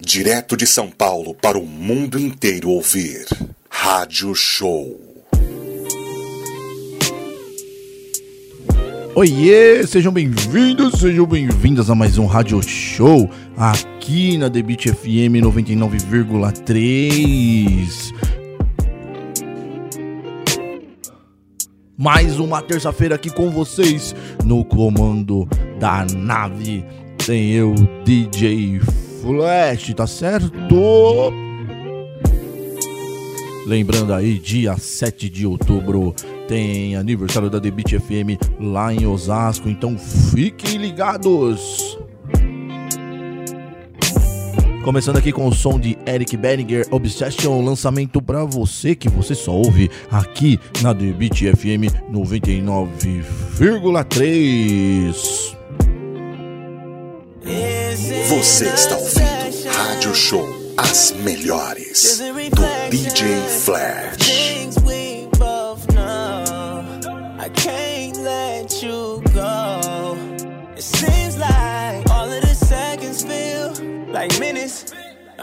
Direto de São Paulo para o mundo inteiro ouvir. Rádio Show. Oiê, sejam bem-vindos, sejam bem-vindas a mais um Rádio Show aqui na Beat FM 99,3. Mais uma terça-feira aqui com vocês no comando da nave. Tem eu, DJ Flash, tá certo? Lembrando aí, dia 7 de outubro tem aniversário da Beat FM lá em Osasco, então fiquem ligados! Começando aqui com o som de Eric Bellinger, Obsession, lançamento para você que você só ouve aqui na Beat FM 99,3. Você está ouvindo Rádio Show, as melhores do DJ Flash. I can't let you go. It seems like all of the seconds feel like minutes.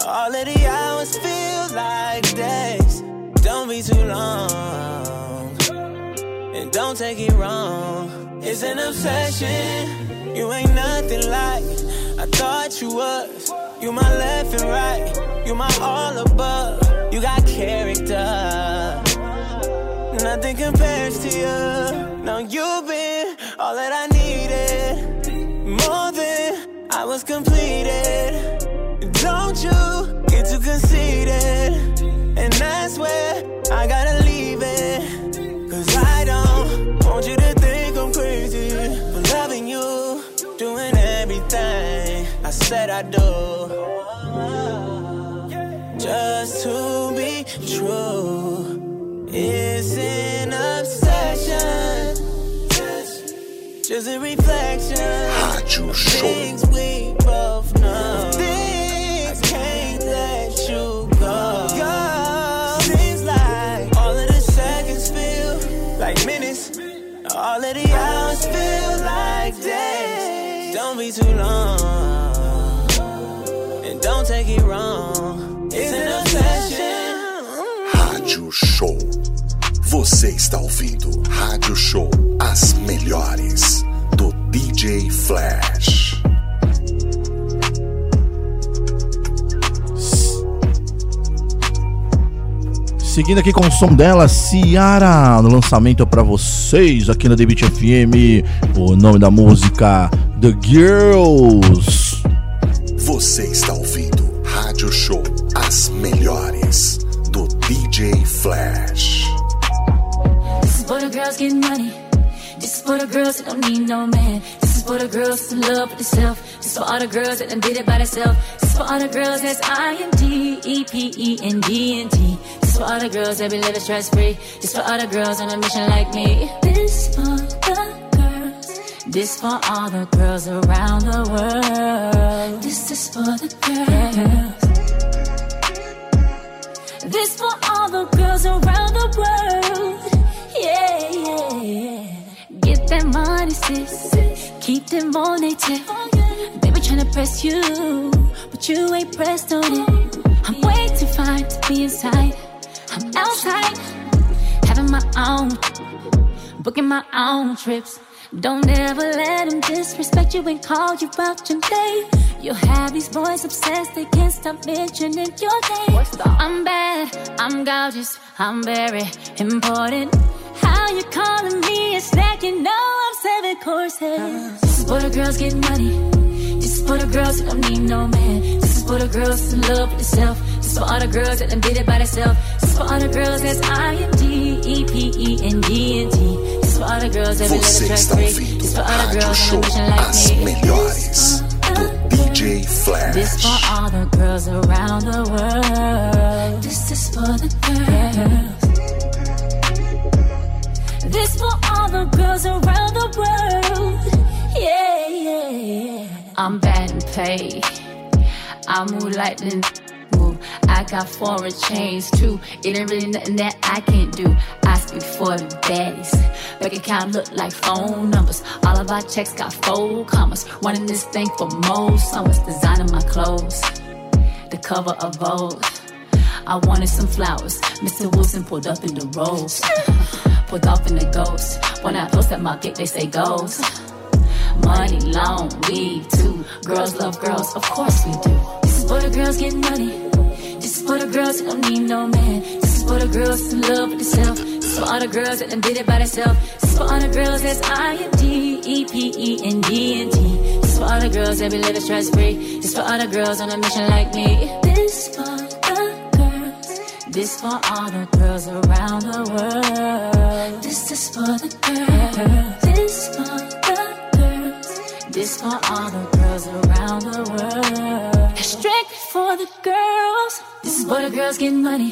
All of the hours feel like days. Don't be too long. And don't take it wrong. It's an obsession. You ain't nothing like I thought you was. You my left and right. You my all above. You got character. Nothing compares to you. Now you've been all that I needed. More than I was completed. Don't you get too conceited. And that's where I gotta leave it. Said I do. Just to be true. It's an obsession. Just a reflection. Rádio Show. Things we both know. Things can't let you go. go. Seems like all of the seconds feel like minutes. All of the hours it wrong. It's an obsession. Rádio Show. Você está ouvindo Rádio Show, as melhores do DJ Flash. Seguindo aqui com o som dela, Ciara, no lançamento para vocês aqui na Beat FM. O nome da música The Girls. Você está ouvindo Rádio Show, as melhores do DJ Flash. This is for the girls getting money. This is for the girls that don't need no man. This is for the girls that's love with themselves. This is for all the girls that done did it by themselves. This is for all the girls that's I N D E P E N D N T. This is for all the girls that be living stress free. This for all the girls on a mission like me. This for the. This for all the girls around the world. This is for the girls. This for all the girls around the world. Yeah, yeah. Get that money, sis. Keep them on their tip. They be tryna press you, but you ain't pressed on it. I'm way too fine to be inside. I'm outside, having my own, booking my own trips. Don't ever let them disrespect you and call you out your name. You'll have these boys obsessed, they can't stop mentioning your name. I'm bad, I'm gorgeous, I'm very important. How you calling me a snack? You know I'm seven courses. This is for the girls getting money. This is for the girls who don't need no man. This is for the girls in love with themselves. This is for all the girls that done did it by themselves. This is for all the girls that's I N D E P E N D N T. This for all the girls that Você está ouvindo This for all the girls Show, like as me. melhores do DJ This Flash. for all the girls around the world. This is for the girls. This for all the girls around the world. Yeah, yeah, yeah. I'm bad and paid. I move lightning. Move. I got foreign chains too. It ain't really nothing that I can't do. I speak for the baddies. Bank account look like phone numbers. All of our checks got four commas. Running this thing for most summers. Designing my clothes. the cover of Vogue. I wanted some flowers. Mr. Wilson pulled up in the Rolls. pulled off in the ghost. When I post at my gate, they say goes. Money, long, weed, too. Girls love girls, of course we do. This is for the girls getting money. This is for the girls who don't need no man. This is for the girls in love with themselves. This is for all the girls that done did it by themselves. This is for all the girls that's I N D E P E N D N T. This is for all the girls that be living stress free. This is for all the girls on a mission like me. This for the girls. This for all the girls around the world. This is for the girls. This for the girls. This for all the girls around the world. Strictly for the girls. This is for the girls getting money.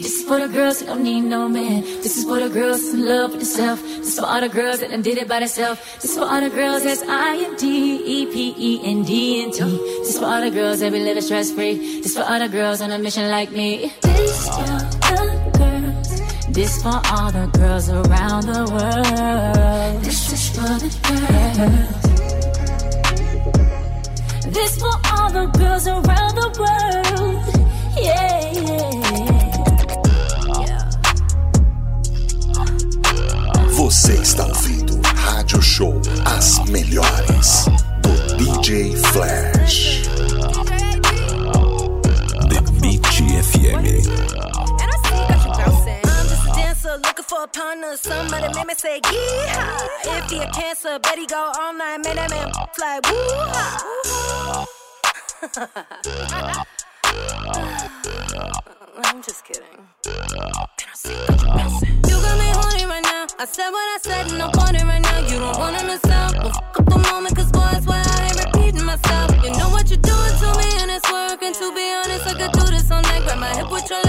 This is for the girls who don't need no man. This is for the girls in love with themselves. This is for all the girls that done did it by themselves. This is for all the girls that's I N D E P E N D N T. This is for all the girls that be living stress free. This is for all the girls on a mission like me. This for the girls. This for all the girls around the world. This is for the girls. This for all the girls around the world. Yeah, yeah. Você está ouvindo Rádio Show As Melhores do DJ Flash. The Beat FM. For a partner. Somebody make me say yeehaw. If he a cancer, bet he go all night. Man, that man fly woo I'm just kidding. You got. Me horny right now. I said what I said and I'm pointing right now. You don't wanna miss out. Well, fuck up the moment, cause boy, it's why I ain't repeating myself. You know what you're doing to me and it's working. To be honest, I could do this all night. Grab my hip with your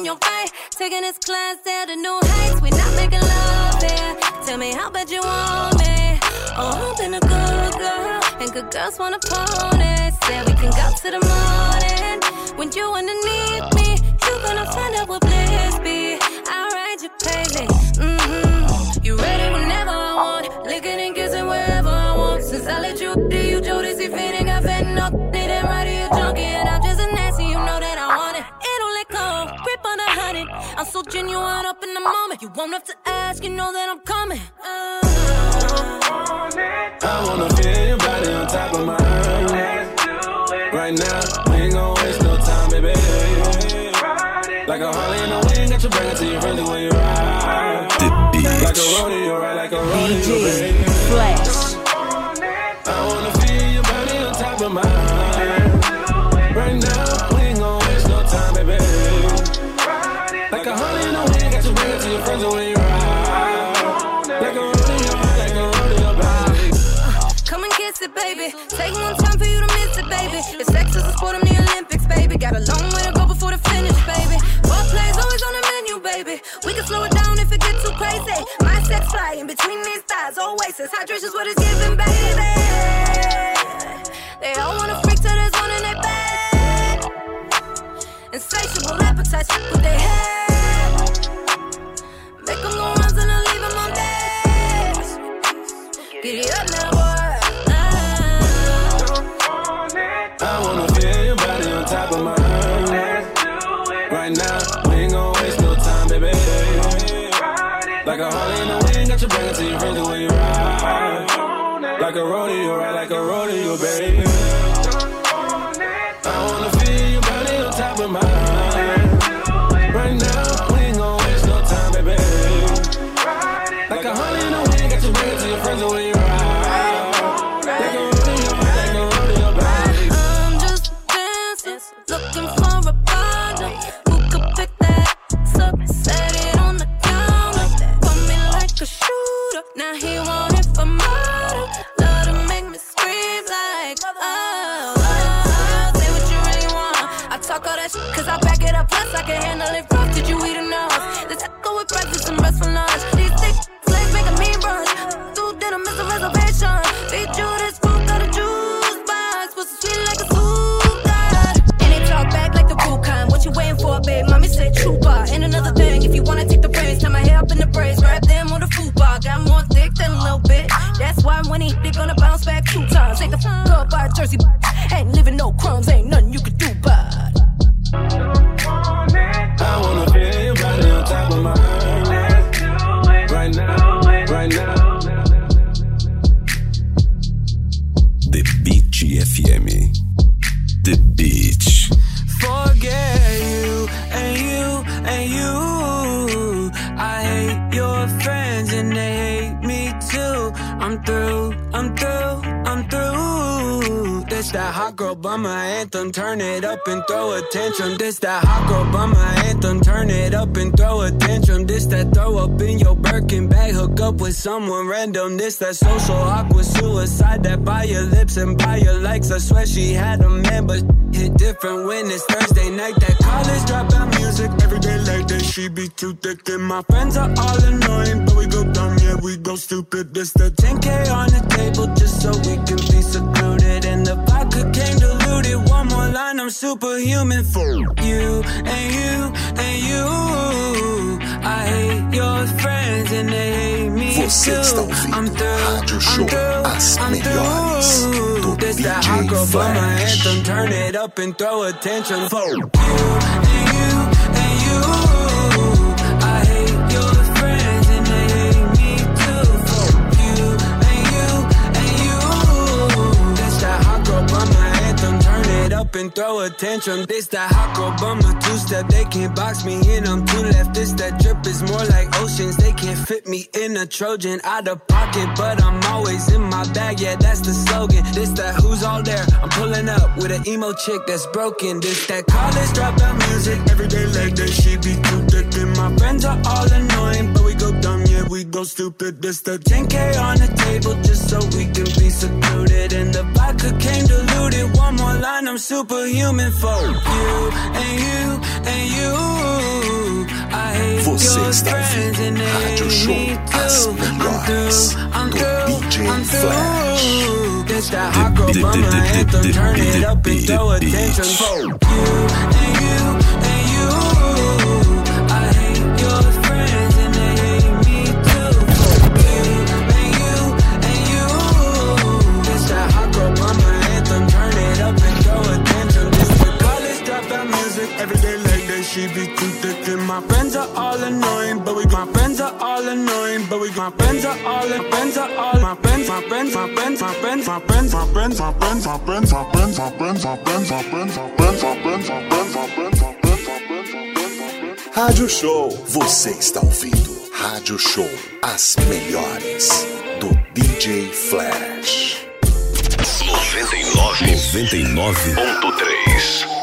in your right. Taking this class down to new heights. We not making love there. Tell me how bad you want me. Oh, I'm been a good girl. And good girls want a pony. Say we can go to the morning. When you underneath me, you gonna find out what bliss be. I'll ride you crazy. Mm-hmm. You ready whenever I want. Licking and kissing wherever I want. Since I let you do I'm so genuine up in the moment. You won't have to ask, you know that I'm coming. Uh, I wanna feel your body on top of my mine. Right now, we ain't gon' waste no time, baby. Like a Harley in the wind, got you bring it to your friendly when you ride. Long way to go before the finish, baby. Ball plays always on the menu, baby. We can slow it down if it gets too crazy. My sex fly in between these thighs, oasis. Hydration's what it's giving, baby. Like a rodeo, right? Like a rodeo, baby. Up and throw a tantrum. This that hot girl bummer anthem. Turn it up and throw a tantrum. This that throw up in your Birkin bag. Hook up with someone random. This that social awkward suicide. That by your lips and by your likes. I swear she had a man, but hit different when it's Thursday night. That college dropout music every day like that. She be too thick and my friends are all annoying, but we go dumb, yeah we go stupid. This the 10k on the table just so we can be secluded. And the vodka came diluted. One more line, I'm superhuman for you and you and you. I hate your friends and they hate me Você está ouvindo I'm through, Rádio Show, I'm through, as I'm melhores through. do This that DJ hot girl Flash. anthem. Turn it up and throw attention for you and you and you. And throw attention. This that hot bummer two step. They can't box me in. I'm two left. This that drip is more like oceans. They can't fit me in a Trojan out of pocket, but I'm always in my bag. Yeah, that's the slogan. This that who's all there. I'm pulling up with an emo chick that's broken. This that college dropout music every day like that. She be too thick and my friends are all annoying, but we go dumb. We go stupid. This the 10k on the table just so we can be secluded. And the vodka came diluted. One more line, I'm superhuman for you and you and you. I hate Você your está friends and they Rádio Show, me too. I'm through, I'm do through, DJ I'm Flash. through. This that hot girl bummer anthem. Turn it up and throw attention for you and you She be too thick and my friends are all annoying, but we my friends are all annoying, but we my friends are all my friends are all my friends, my friends, my friends, my friends, my friends, my friends, my friends, my friends, my friends, my friends, my friends, my friends, my friends, my friends, my friends, my friends, my friends, my friends, my friends, my friends. Rádio Show. Você está ouvindo Rádio Show, as melhores do DJ Flash. 99.3.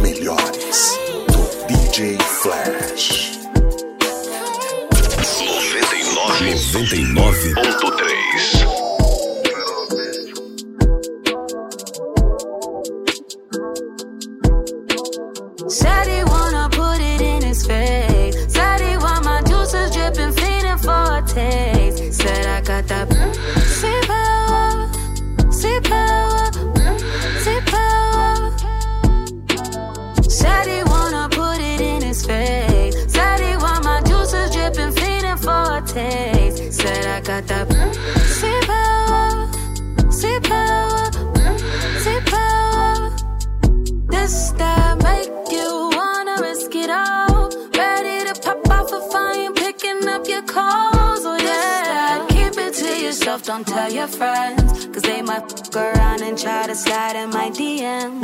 melhores do DJ Flash. 99.3 your friends. Cause they might fuck around and try to slide in my DMs.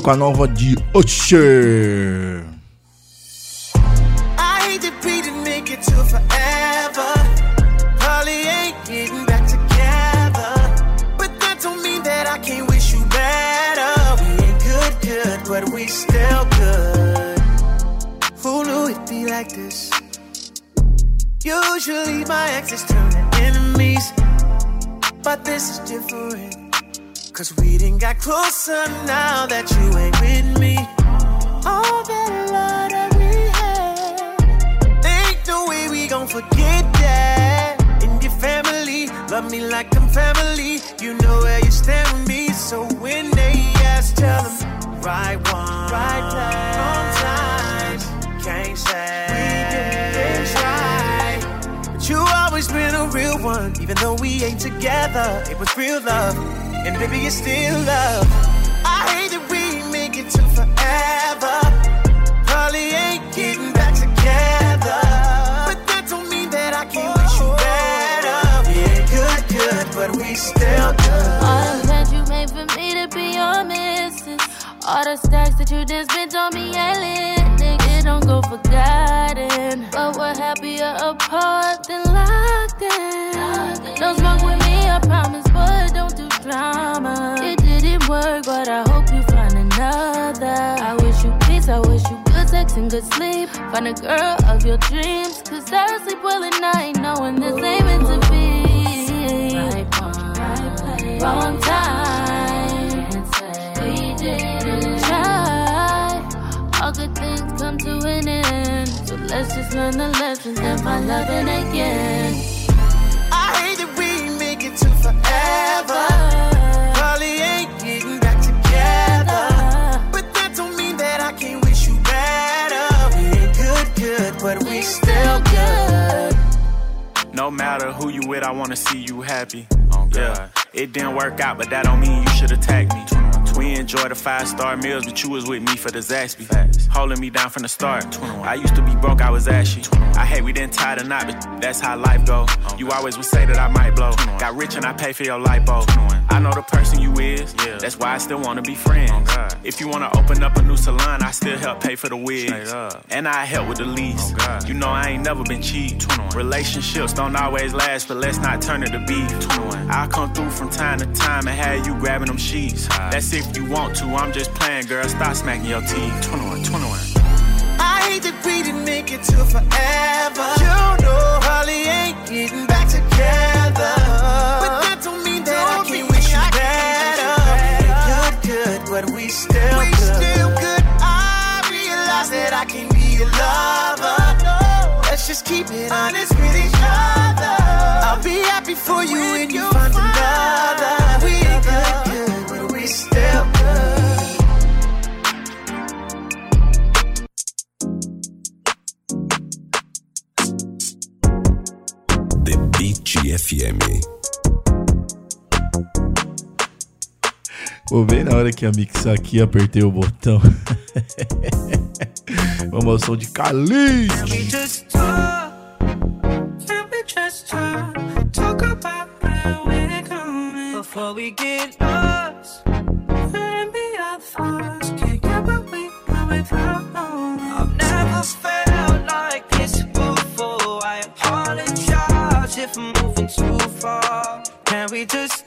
Com a nova de Usher. For the Zaxby. Holding me down from the start. I used to be broke, I was ashy. I hate we didn't tie the knot, but that's how life go. You always would say that I might blow. Got rich and I pay for your lipo. I know the person you is, that's why I still wanna be friends. Oh, if you wanna open up a new salon, I still help pay for the wigs. And I help with the lease. Oh, you know I ain't never been cheap. Relationships don't always last, but let's not turn it to beef. I'll come through from time to time and have you grabbing them sheets. That's if you want to, I'm just playing, girl. Stop smacking your teeth. 21, 21. I hate that we didn't make it to forever. You know, Holly ain't getting back together. But we still we good. still good. I realize that I can be your lover. Let's just keep it honest with each other. I'll be happy for you when you find another. We ain't good, good, but we still good. The Beat Vou bem na hora que ia mixar aqui, apertei o botão. Vamos ao som de Khalid. Talk? Talk? Talk before we get lost. And be our thoughts. Can't get what we want without knowing. I've never felt like this before. I apologize if I'm moving too far. Can we just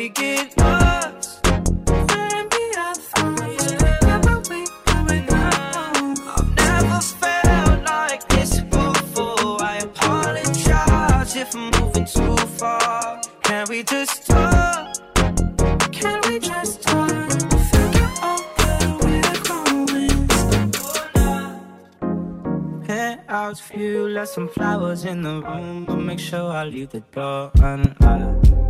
We get lost. Thoughts. Wherever we going now. I've never felt like this before. I apologize if I'm moving too far. Can we just talk? Can we just talk? Figure out where we're going. Left some flowers in the room, but make sure I leave the door unlocked.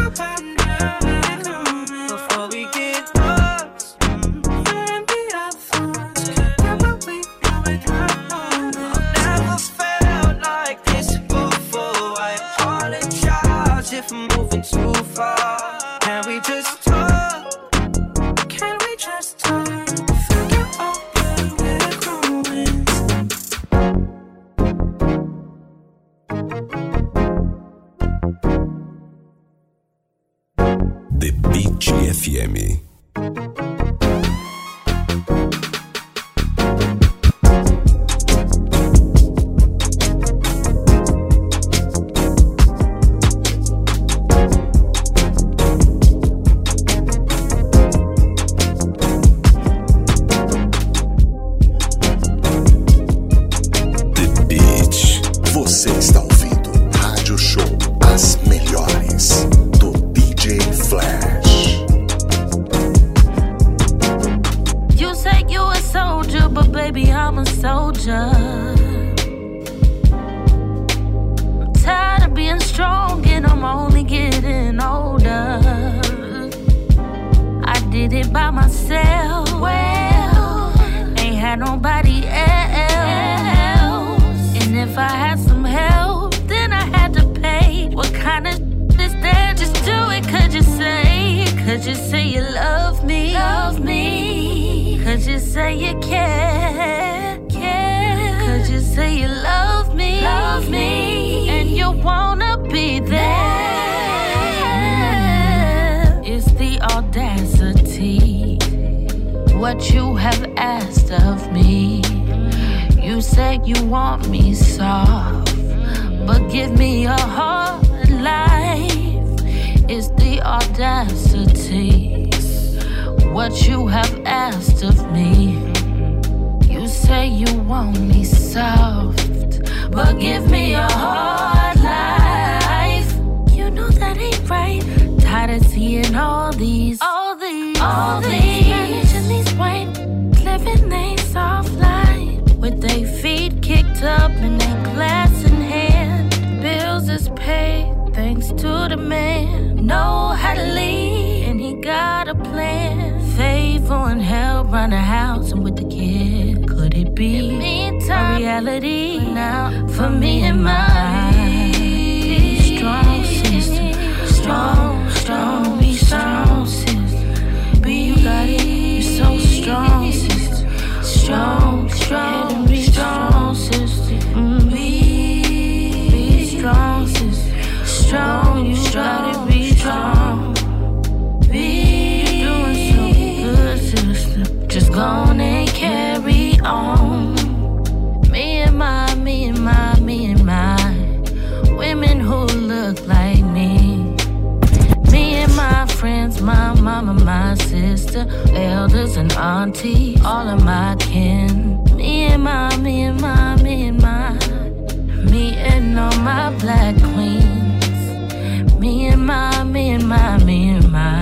The Could you say you love me? Love me. Could you say you care? Care. Could you say you love me? Love me. And you wanna be there? It's the audacity. What you have asked of me. You said you want me soft, but give me a hard life. It's the audacity. What you have asked of me. You say you want me soft, but give me a hard life. You know that ain't right. Tired of seeing all these, all these, all these and these white living soft line with their feet kicked up and their glass in hand. Bills is paid thanks to the man. Know how to he got a plan. Favor and help run the house and with the kid. Could it be a reality now for me and mine? Be strong, sister. Strong, strong, be strong, sister. Be you got it. You're so strong, sister. Strong, strong, be strong, sister. Mm. Be, be strong, sister. Strong, you and carry on. Me and my, me and my, me and my women who look like me. Me and my friends, my mama, my sister, elders and auntie, all of my kin. Me and my, me and my, me and my, me and all my black queens. Me and my, me and my, me and my.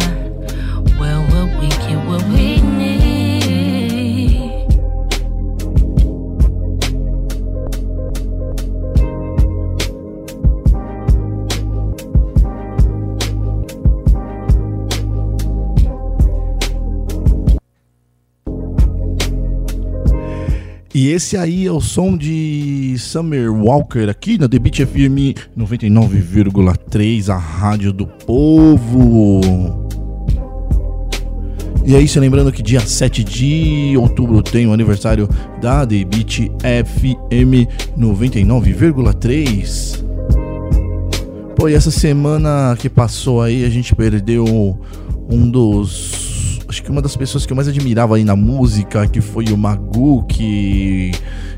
E esse aí é o som de Summer Walker aqui na The Beat FM 99,3, a rádio do povo. E é isso, lembrando que dia 7 de outubro tem o aniversário da The Beat FM 99,3. Pô, e essa semana que passou aí, a gente perdeu um dos. Acho que uma das pessoas que eu mais admirava aí na música, que foi o Magu, que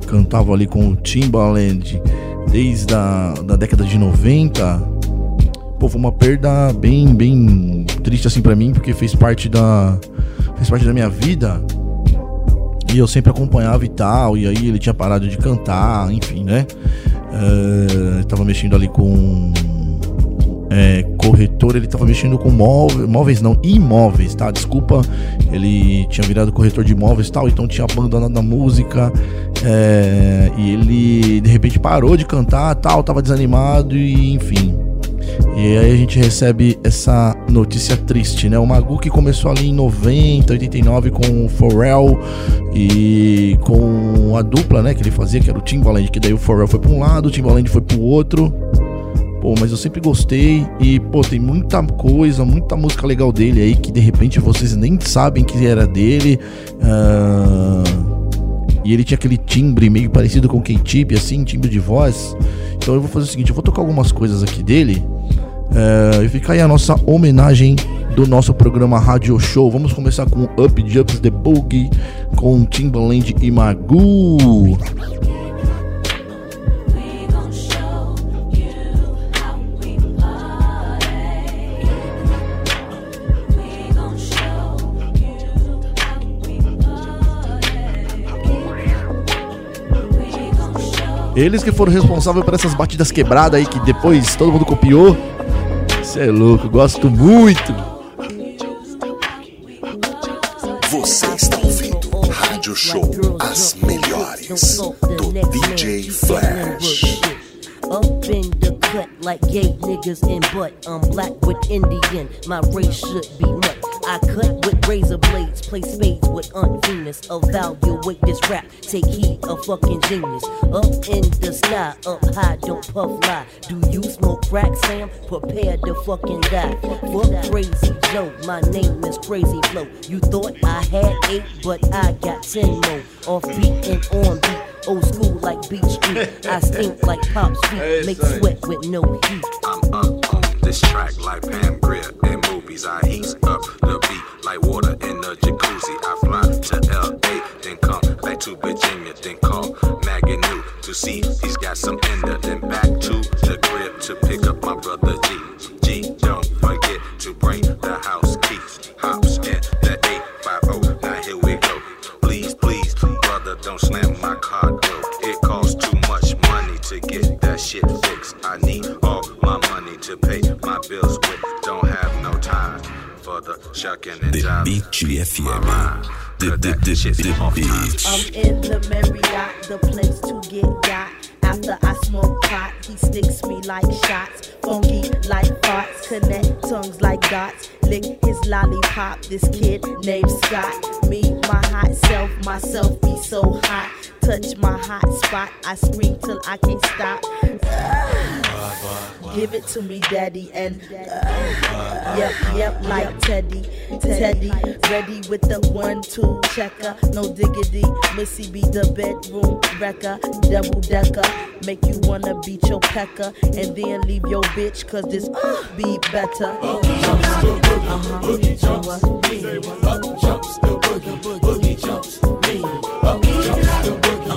cantava ali com o Timbaland desde a da década de 90. Pô, foi uma perda bem, bem triste assim pra mim, porque fez parte da fez parte da minha vida. E eu sempre acompanhava e tal, e aí ele tinha parado de cantar, enfim, né? Eh, tava mexendo ali com é, corretor, ele tava mexendo com móveis, móveis não, imóveis, tá? Desculpa, ele tinha virado corretor de imóveis e tal, então tinha abandonado a música é, e ele de repente parou de cantar, tal, tava desanimado e enfim. E aí a gente recebe essa notícia triste, né? O Magu que começou ali em 90, 89 com o Pharrell e com a dupla, né, que ele fazia, que era o Timbaland, que daí o Pharrell foi para um lado, o Timbaland foi pro outro. Pô, mas eu sempre gostei e, pô, tem muita coisa, muita música legal dele aí que de repente vocês nem sabem que era dele. Ah, e ele tinha aquele timbre meio parecido com K-Tip, assim, timbre de voz. Então eu vou fazer o seguinte, eu vou tocar algumas coisas aqui dele. É, e fica aí a nossa homenagem do nosso programa Rádio Show. Vamos começar com Up Jumps The Boogie com Timbaland e Magu. Eles que foram responsáveis por essas batidas quebradas aí que depois todo mundo copiou. Você é louco, gosto muito. Você está ouvindo Rádio Show As Melhores do DJ Flash. Up in the cut like gay niggas in butt. I'm black with Indian, my race should be nut. I cut with razor blades, play spades with Aunt Venus. Evaluate this rap, take heed, a fucking genius. Up in the sky, up high, don't puff lie. Do you smoke crack, Sam? Prepare to fucking die. Fuck Crazy Joe, my name is Crazy Flow. You thought I had eight, but I got ten more. Off beat and on beat. Old school like Beach Street. I stink like Pop's feet. Make sweat with no heat. I'm up on this track like Pam Grier I heat up the beat like water in a jacuzzi. I fly to LA, then come back to Virginia, then call Maggie New to see he's got some there. Then back to the crib to pick up my brother G. G, don't forget to bring the house keys. Hops in the 850. Now here we go. Please, please, brother, don't slam my car door. It costs too much money to get that shit fixed. I need all my money to pay my bills with. For the shucking and The jiving. Beat FM. The, the, the, the Beat. I'm in the Marriott, the place to get got. After I smoke pot, he sticks me like shots. Funky like farts, connect tongues like dots. Lick his lollipop, this kid named Scott. Me, my hot self, myself be so hot. Touch my hot spot, I scream till I can't stop. Give it to me, daddy, and uh, yep, yep, like Teddy, Teddy, ready with the one, two checker, no diggity. Missy be the bedroom wrecker, double decker, make you wanna beat your pecker, and then leave your bitch, cause this uh, be better.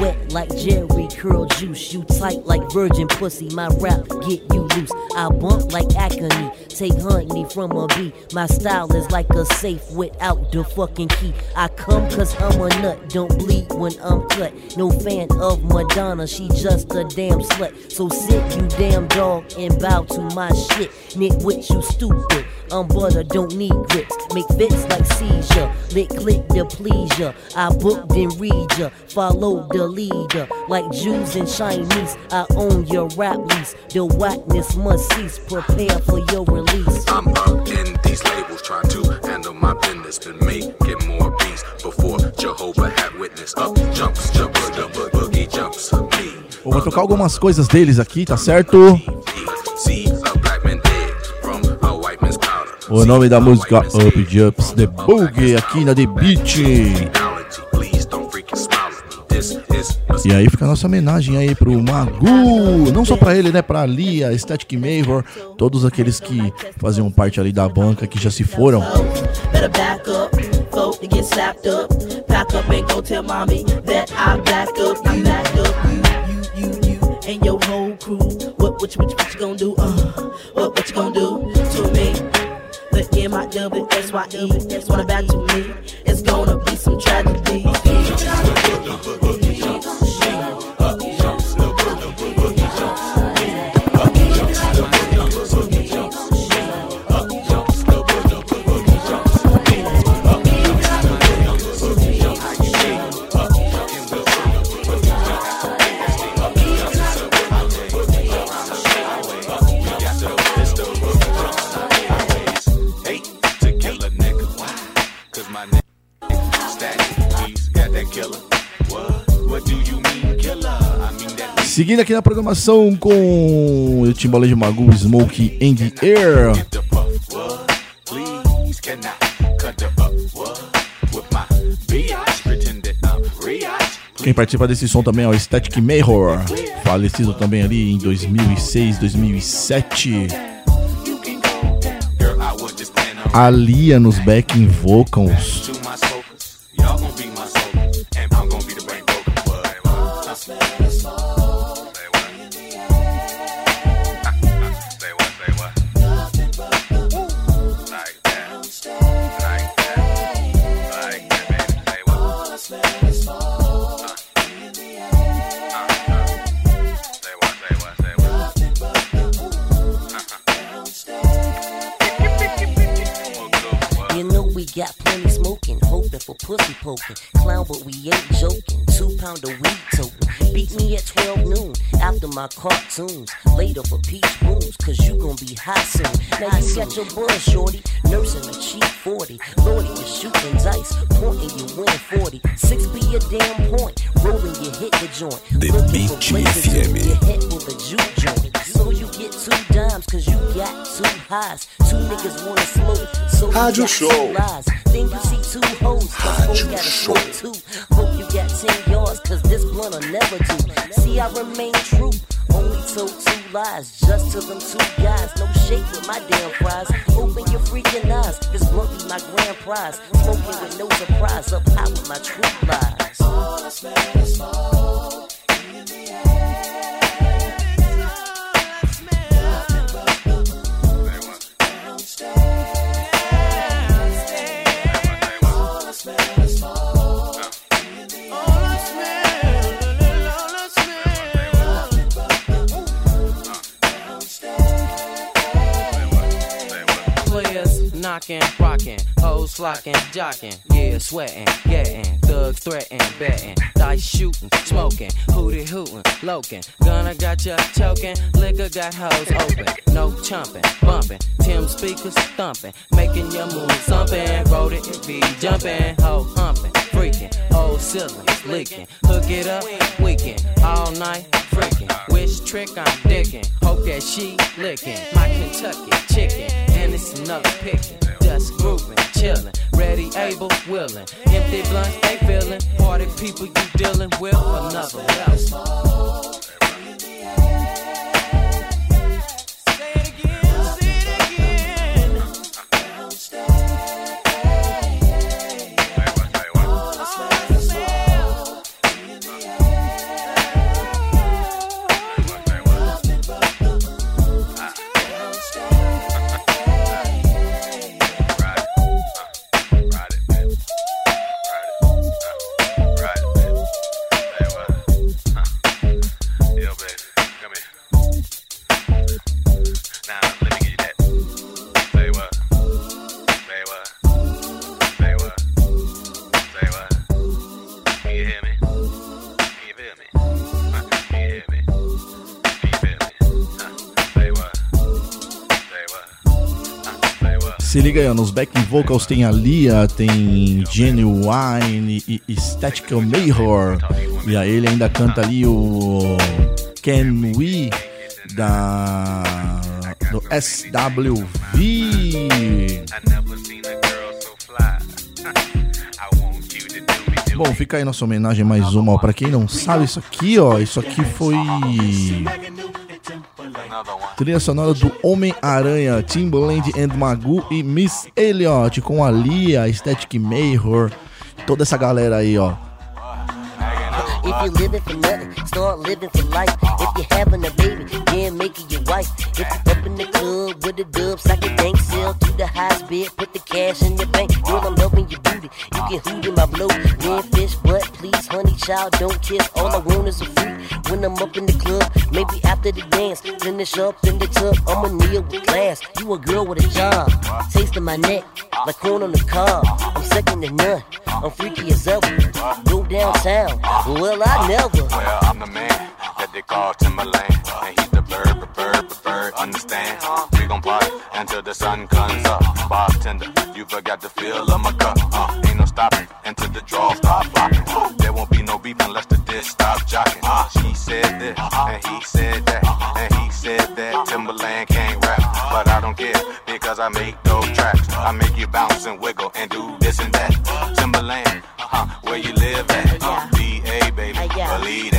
wet like Jerry curl juice. You tight like virgin pussy. My rap get you loose. I bump like acne. Take honey from a bee. My style is like a safe without the fucking key. I come cause I'm a nut. Don't bleed when I'm cut. No fan of Madonna. She just a damn slut. So sit you damn dog and bow to my shit. Nitwit, you stupid. I'm butter, don't need grips. Make fits like seizure. Lick click the pleasure. I booked and read ya. Follow the leader. Like Jews and Chinese. I own your rap lease. The whackness must cease. Prepare for your release. I'm up in these labels, try to handle my business. Been making more beats before Jehovah had witness. Up jumps, jump, boogie, boogie, boogie jumps. Me, Bom, vou tocar algumas coisas deles aqui, tá certo? see a black man dead from a white man's powder. O nome da música Up Jumps The Boogie aqui na The Beat. E aí fica a nossa homenagem aí pro Magu, não só pra ele, né, pra Lia, Static Major, todos aqueles que faziam parte ali da banca que já se foram. And your whole crew. What, what, you, what, you, what you gonna do? Uh, what, what you gonna do to me? The M I S Y E. To me. It's gonna be some tragedy. Seguindo aqui na programação com o Timbalê de Magoo, Smoke and the Air. please can I cut the up? What? With my biatch, pretend that I'm Riach. Quem participa desse som também é o Static Major, falecido também ali em 2006, 2007. Girl, I would just stand on Aaliyah nos backing vocals. Poking. Clown, but we ain't joking. Two pound of weed toting. Beat me at 12 noon after my cartoons. Later for peach booms, cause you gon' be high soon. Now you got your buzz, shorty, nursing a cheap 40. Lordy was shooting dice, pointing you win 40. Six be your damn point, rolling you hit the joint. The Looking for Beat places to FM. get hit with a juke joint. So you get two dimes, cause you got two highs. Two niggas wanna smoke, so you Rádio got Show. two lies. Then you see two hoes, cause four gotta Show. smoke two. Hope you got 10 yards, cause this blunt'll never do. See, I remain true. Only told two lies, just to them two guys. No shake with my damn fries. Open your freaking eyes, this blunt be my grand prize. Smoking with no surprise, up high with my true lies. Players knocking, rocking, hoes flocking, jocking, yeah, sweating, getting, thugs threatening, betting, dice shooting, smoking, hootie hooting, loking, gunna got ya choking, liquor got hoes open, no chumping, bumping, Tim speakers thumping, making your moves thumping, wrote it, it be jumping, hoe humping, freaking, old ceilings leaking, hook it up, weekend, all night, freaking, which trick I'm dicking, hope that she licking, my Kentucky chicken, and it's another picking, just grooving, chilling, ready, able, willing, empty blunts they feeling, party people you dealing with, another level. What? Se liga aí, ó, nos backing vocals tem Aaliyah, tem Ginuwine e, e Static Major. E aí ele ainda canta ali o Can We da do SWV. I never seen a girl so fly. I want you to do me, do Bom, fica aí nossa homenagem mais uma, ó. Pra quem não sabe, isso aqui, ó, isso aqui foi trilha sonora do Homem-Aranha, Timbaland and Magu e Miss Elliot com a Lia, Static Mayhor, toda essa galera aí, ó. If you you make it your wife. If you up in the club with the dubs, like a bank sell to the highest bid, put the cash in your bank. Girl, I'm loving your booty. You can hoot in my blow. Then fish, but please, honey, child, don't kiss. All I want is a freak. When I'm up in the club, maybe after the dance, finish up in the tub. I'm a kneel with class. You a girl with a job, tasting my neck like corn on the cob. I'm second to none. I'm freaky as ever. Go downtown. Well, I never. Well, I'm the man that they call Timbaland. And he's the bird, bird, bird. Understand? We gon' party until the sun comes up. Bartender, you forgot the feel of my cup. Uh, ain't no stopping until the draw start flopping. There won't be no beef unless the dish stop jocking. She said this, and he said that, and he said that Timbaland can't rap. But I don't care because I make those tracks. I make you bounce and wiggle and do this and that. Timbaland, huh? Where you live at? Uh, B.A. baby, believe that.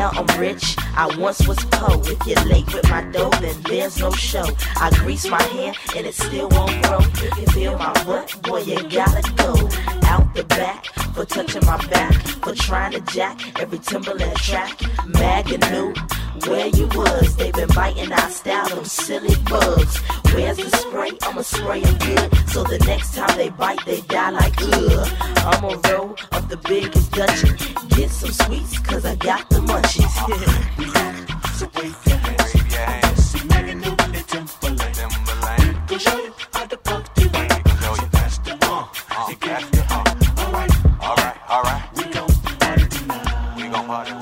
Now I'm rich, I once was poor. If you're late with my dough, then there's no show. I grease my hair and it still won't grow. If you feel my butt, boy, you gotta go. Out the back for touching my back, for trying to jack every Timbaland track. Mag and new, where you was, They've been biting our style, them silly bugs. Where's the spray? I'ma spray 'em good, so the next time they bite, they die like ugh. I'ma roll up the biggest Dutchie, get some sweets, cause I got the munchies. So wave your hands, wave your. See Megan New and Timbaland. Timbaland. Show you how to fuck the way. We gon' show you. Uh, uh, faster. Uh. Tonight.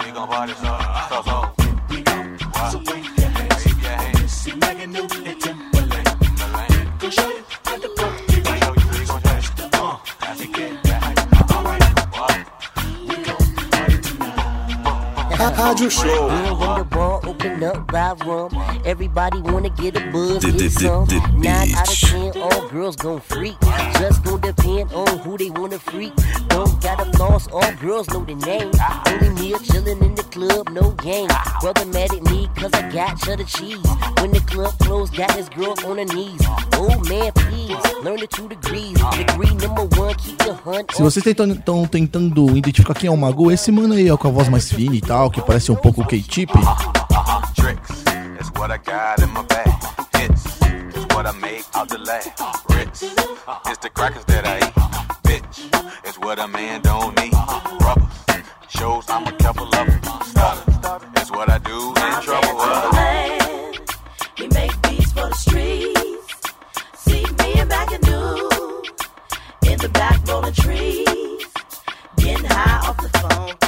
Rádio Show. when the bar open up by rum, everybody wanna get a buzz, get some. Nine out of ten, all girls gon' freak. Just gon' depend on who they wanna freak. Don't gotta floss, all girls know the name. Only me chillin' in the club, no game. Brother mad at me cause I got cheddar cheese. When the club closed, got his girl on her knees. Oh man, please, learn the two degrees. Degree number one, keep your hunt Se vocês estão tentando identificar quem é o Magu, esse mano aí, ó, com a voz mais fina e tal, que parece um pouco o Q-Tip. Tricks is what I got in my bag. Hits is what I make out the lab. Ritz is the crackers that I eat. Bitch is what a man don't need. Rubbers shows I'm a couple of them. Stutter is what I do in trouble. Timbaland, he make beats for the streets. See me and Magadoo in the back rolling trees, getting high off the phone.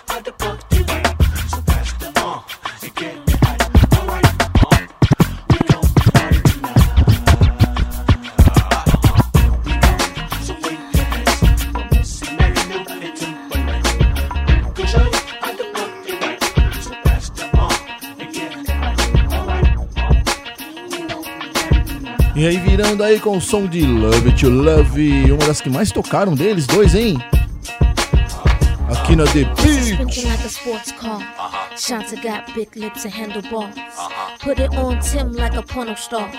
E aí, virando aí com o som de Love It to Love, uma das que mais tocaram deles, dois, hein? Aqui na The Beach. Sprinting like a sports car. Shanta got big lips and handlebars. Put it on Tim like a porno star.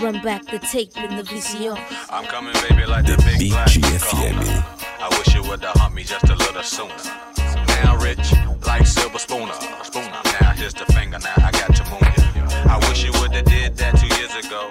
Run back the tape in the VCR. I'm coming, baby, like the, big black BGFM. I wish you would have humped me just a little sooner. Now rich, like silver spooner. Spooner. Now here's the finger. Now I got your moon. I wish you would have did that two years ago.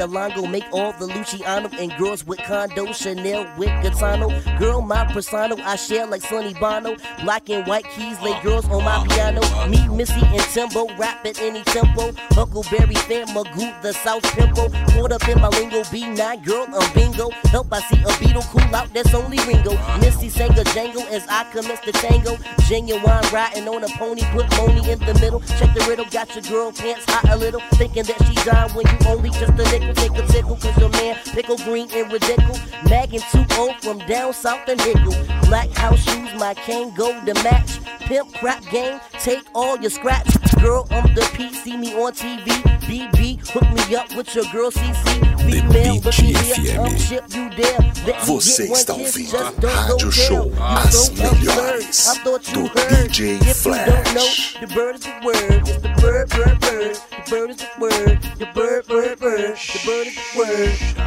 Neolongo, make all the Luciano and girls with condo, Chanel with Gaetano. Girl, my persona, I share like Sonny Bono. Black and white keys, lay girls on my piano. Me, Missy, and Timbo, rap at any tempo. Huckleberry fan, Magoo, the South Pimple. Caught up in my lingo, B9, girl, I'm bingo. Help, I see a beetle cool out, that's only Ringo. Missy sang a jangle as I commence the tango. Ginuwine riding on a pony, put money in the middle. Check the riddle, got your girl pants hot a little. Thinking that she dying when you only just a nickel. Take a tickle, cause your man pickle green and ridiculous. Magging 2 from down south and Hickle. Black house shoes, my cane go to match. Pimp crap game, take all your scratch. Girl, I'm the P, see me on TV. BB, hook me up with your girl CC. Female, look me here, I'm ship you there. Let Você está ouvindo go Rádio. Show As. Melhores I thought you do heard. DJ If you don't know, Flash. the bird is the word. It's the bird, bird, bird. The bird is the word. The bird, bird, bird. The bird is the word.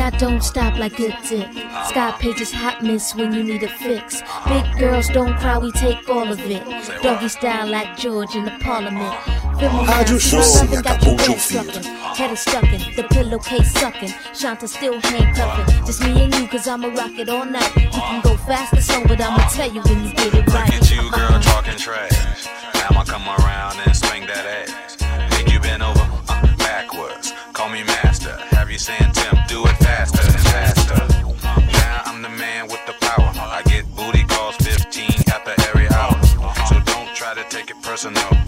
See, I don't stop like good dick. Sky pages hot miss when you need a fix. Big girls don't cry, we take all of it. Doggy style like George in the parliament. Feel me now, Rádio see Show. loving got Acabou you de head ouvir. sucking. Head is stucking, the pillowcase sucking. Shanta still handcuffing. Just me and you, cause I'ma rock it all night. You can go fast or slow, but I'ma tell you when you get it right. Look at you, girl, talking trash. Now I'ma come around and swing that ass. Make you bend over uh, backwards. Call me master. Have you saying, Tim, to take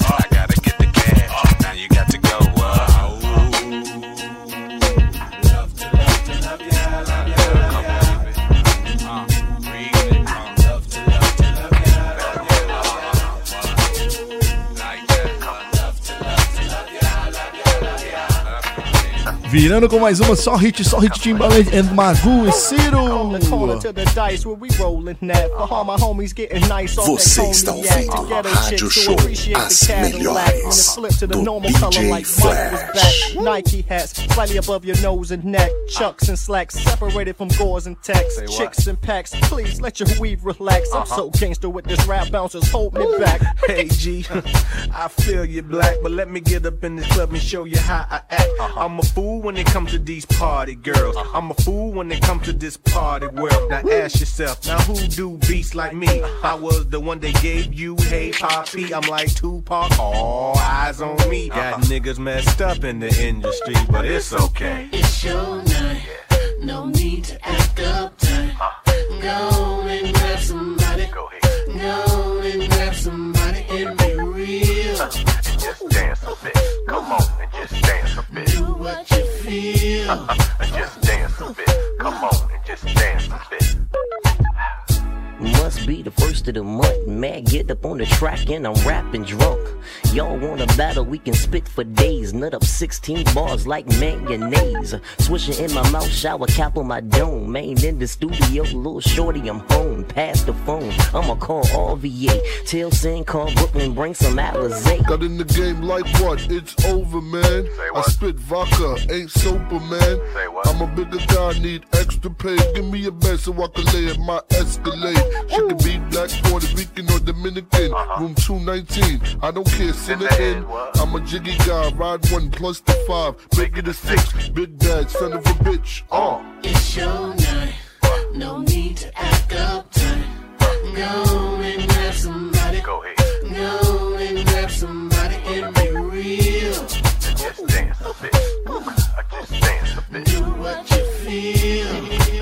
Virando com mais uma, só hit, só hit Timbaland and Magoo e Ciro. the corner to the dice where we rolling that. For all my homies getting nice off Você está cognac. ouvindo Ghetto Rádio Show, who appreciate as melhores When it's flipped to the do DJ like Flash. Nike hats slightly above your nose and neck. Chucks and slacks separated from gauze and text. Say what? Chicks and packs, please let your weave relax. I'm Uh-huh. so gangster with this rap bouncers, hold me back. Hey G, I feel you black, but let me get up in this club and show you how I act. I'm a fool when it comes to these party girls. I'm a fool when it comes to this party world. Now ask yourself, now who do beats like me? I was the one that gave you Hey Poppy. I'm like Tupac, all eyes on me. Got niggas messed up in the industry, but it's okay. It's your night. No need to act uptight. Go and grab somebody. Go and grab somebody and be real. Just dance a bit. Come on and just dance a bit. Do what you feel. just dance a bit. Come on and just dance a bit. Must be the first of the month. Man, get up on the track and I'm rapping drunk. Y'all wanna battle? We can spit for days. Nut up 16 bars like mayonnaise. Swishing in my mouth, shower cap on my dome. Man, in the studio, little shorty, I'm home. Pass the phone, I'ma call RVA. Tell Sin, call Brooklyn, bring some Alizé. Got in the game like what? It's over, man. I spit vodka, ain't sober, man. I'm a bigger guy, need extra pay. Give me a bed so I can lay at my Escalade. She can be black, Puerto Rican, or Dominican. Uh-huh. Room 219, I don't care, send it in. I'm a jiggy guy, ride one plus the five. Make it a six, big bag, son of a bitch. Oh. It's your night. No need to act uptight. Go and grab somebody. Go ahead. Go and grab somebody and be real. I just dance a bit. Just dance a bit. Do what you feel.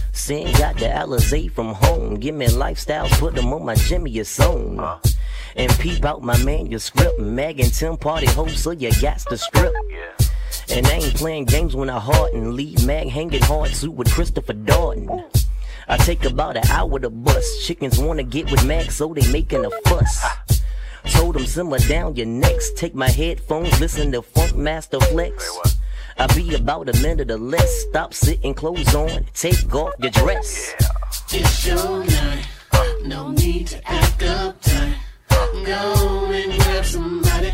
Got the Alizé from home. Give me lifestyles, put them on my Jimmy song. And peep out my manuscript. Mag and Tim party host, so you got the script. And I ain't playing games when I heart and leave Mag hanging hard suit with Christopher Darden. I take about an hour to bust. Chickens wanna get with Mag, so they making a fuss. Told them simmer down your necks. Take my headphones, listen to Funk Master Flex. I be about a minute or less. Stop sitting, clothes on, take off your dress. It's your night. No need to act uptight. Go and grab somebody.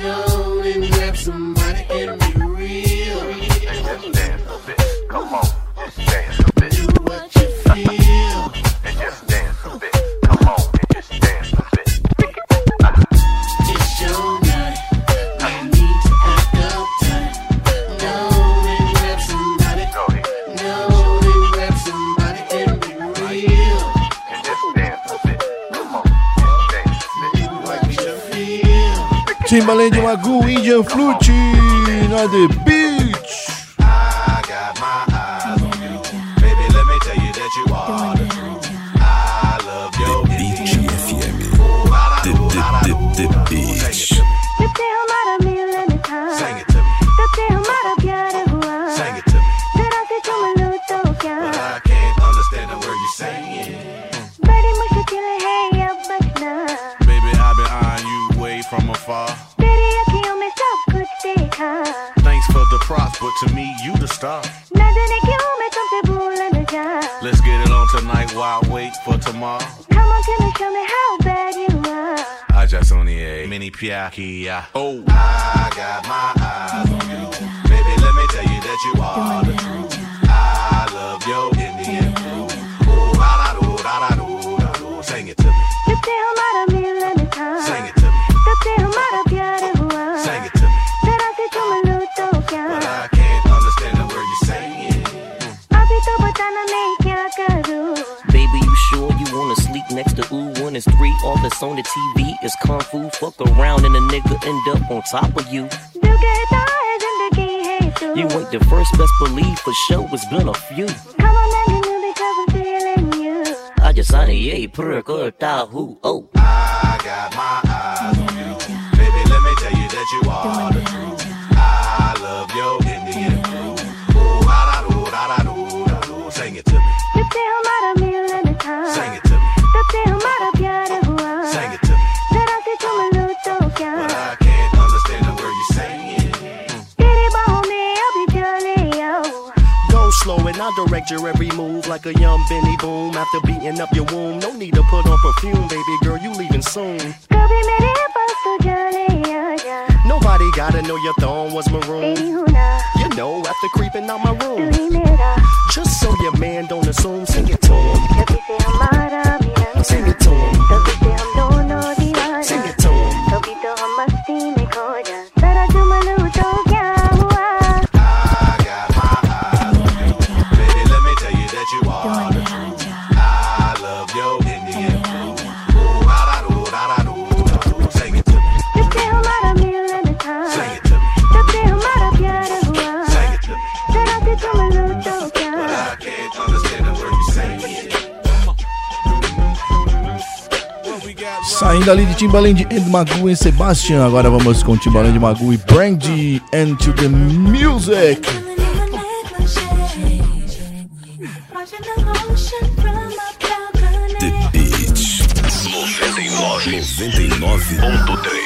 Go and grab somebody and be real. Just dance a bit. Come on, just dance a bit. Do what you feel. And just dance Timbaland, Magoo, Indian Flute na The Beach. the A. Mini Piakia. Oh, I got my eyes on you. Baby, let me tell you that you are the truth. I love your Indian food. Oh, da da do, da da do, da do. Sing it to me. तुझसे हमारा मिलन था Sing it to me. तुझसे हमारा प्यार हुआ Sing it to me. जरा से चुम लूं तो क्या But I can't understand the word you're saying. अभी तो बताना मैं क्या करूं Baby, you sure you wanna sleep next to ooh one is three? All that's on the TV is kung fu. Fuck around and a nigga end up on top of you. You ain't the first, best believe for sure. It's been a few. Come on now, you know because I'm feeling you. I just signed a yay, perk, or tahu. Oh, I got my eyes on you. Baby, let me tell you that you are. direct your every move like a young Benny Boom. After beating up your womb, no need to put on perfume, baby girl, you leaving soon. Nobody gotta know your thong was maroon. You know, after creeping out my room. Just so your man don't assume, sing it to him. Sing it to him. Saindo ali de Timbaland and Magoo e Sebastian. Agora vamos com Timbaland, Magoo e Brandy and to the music. The Beach. 99.3.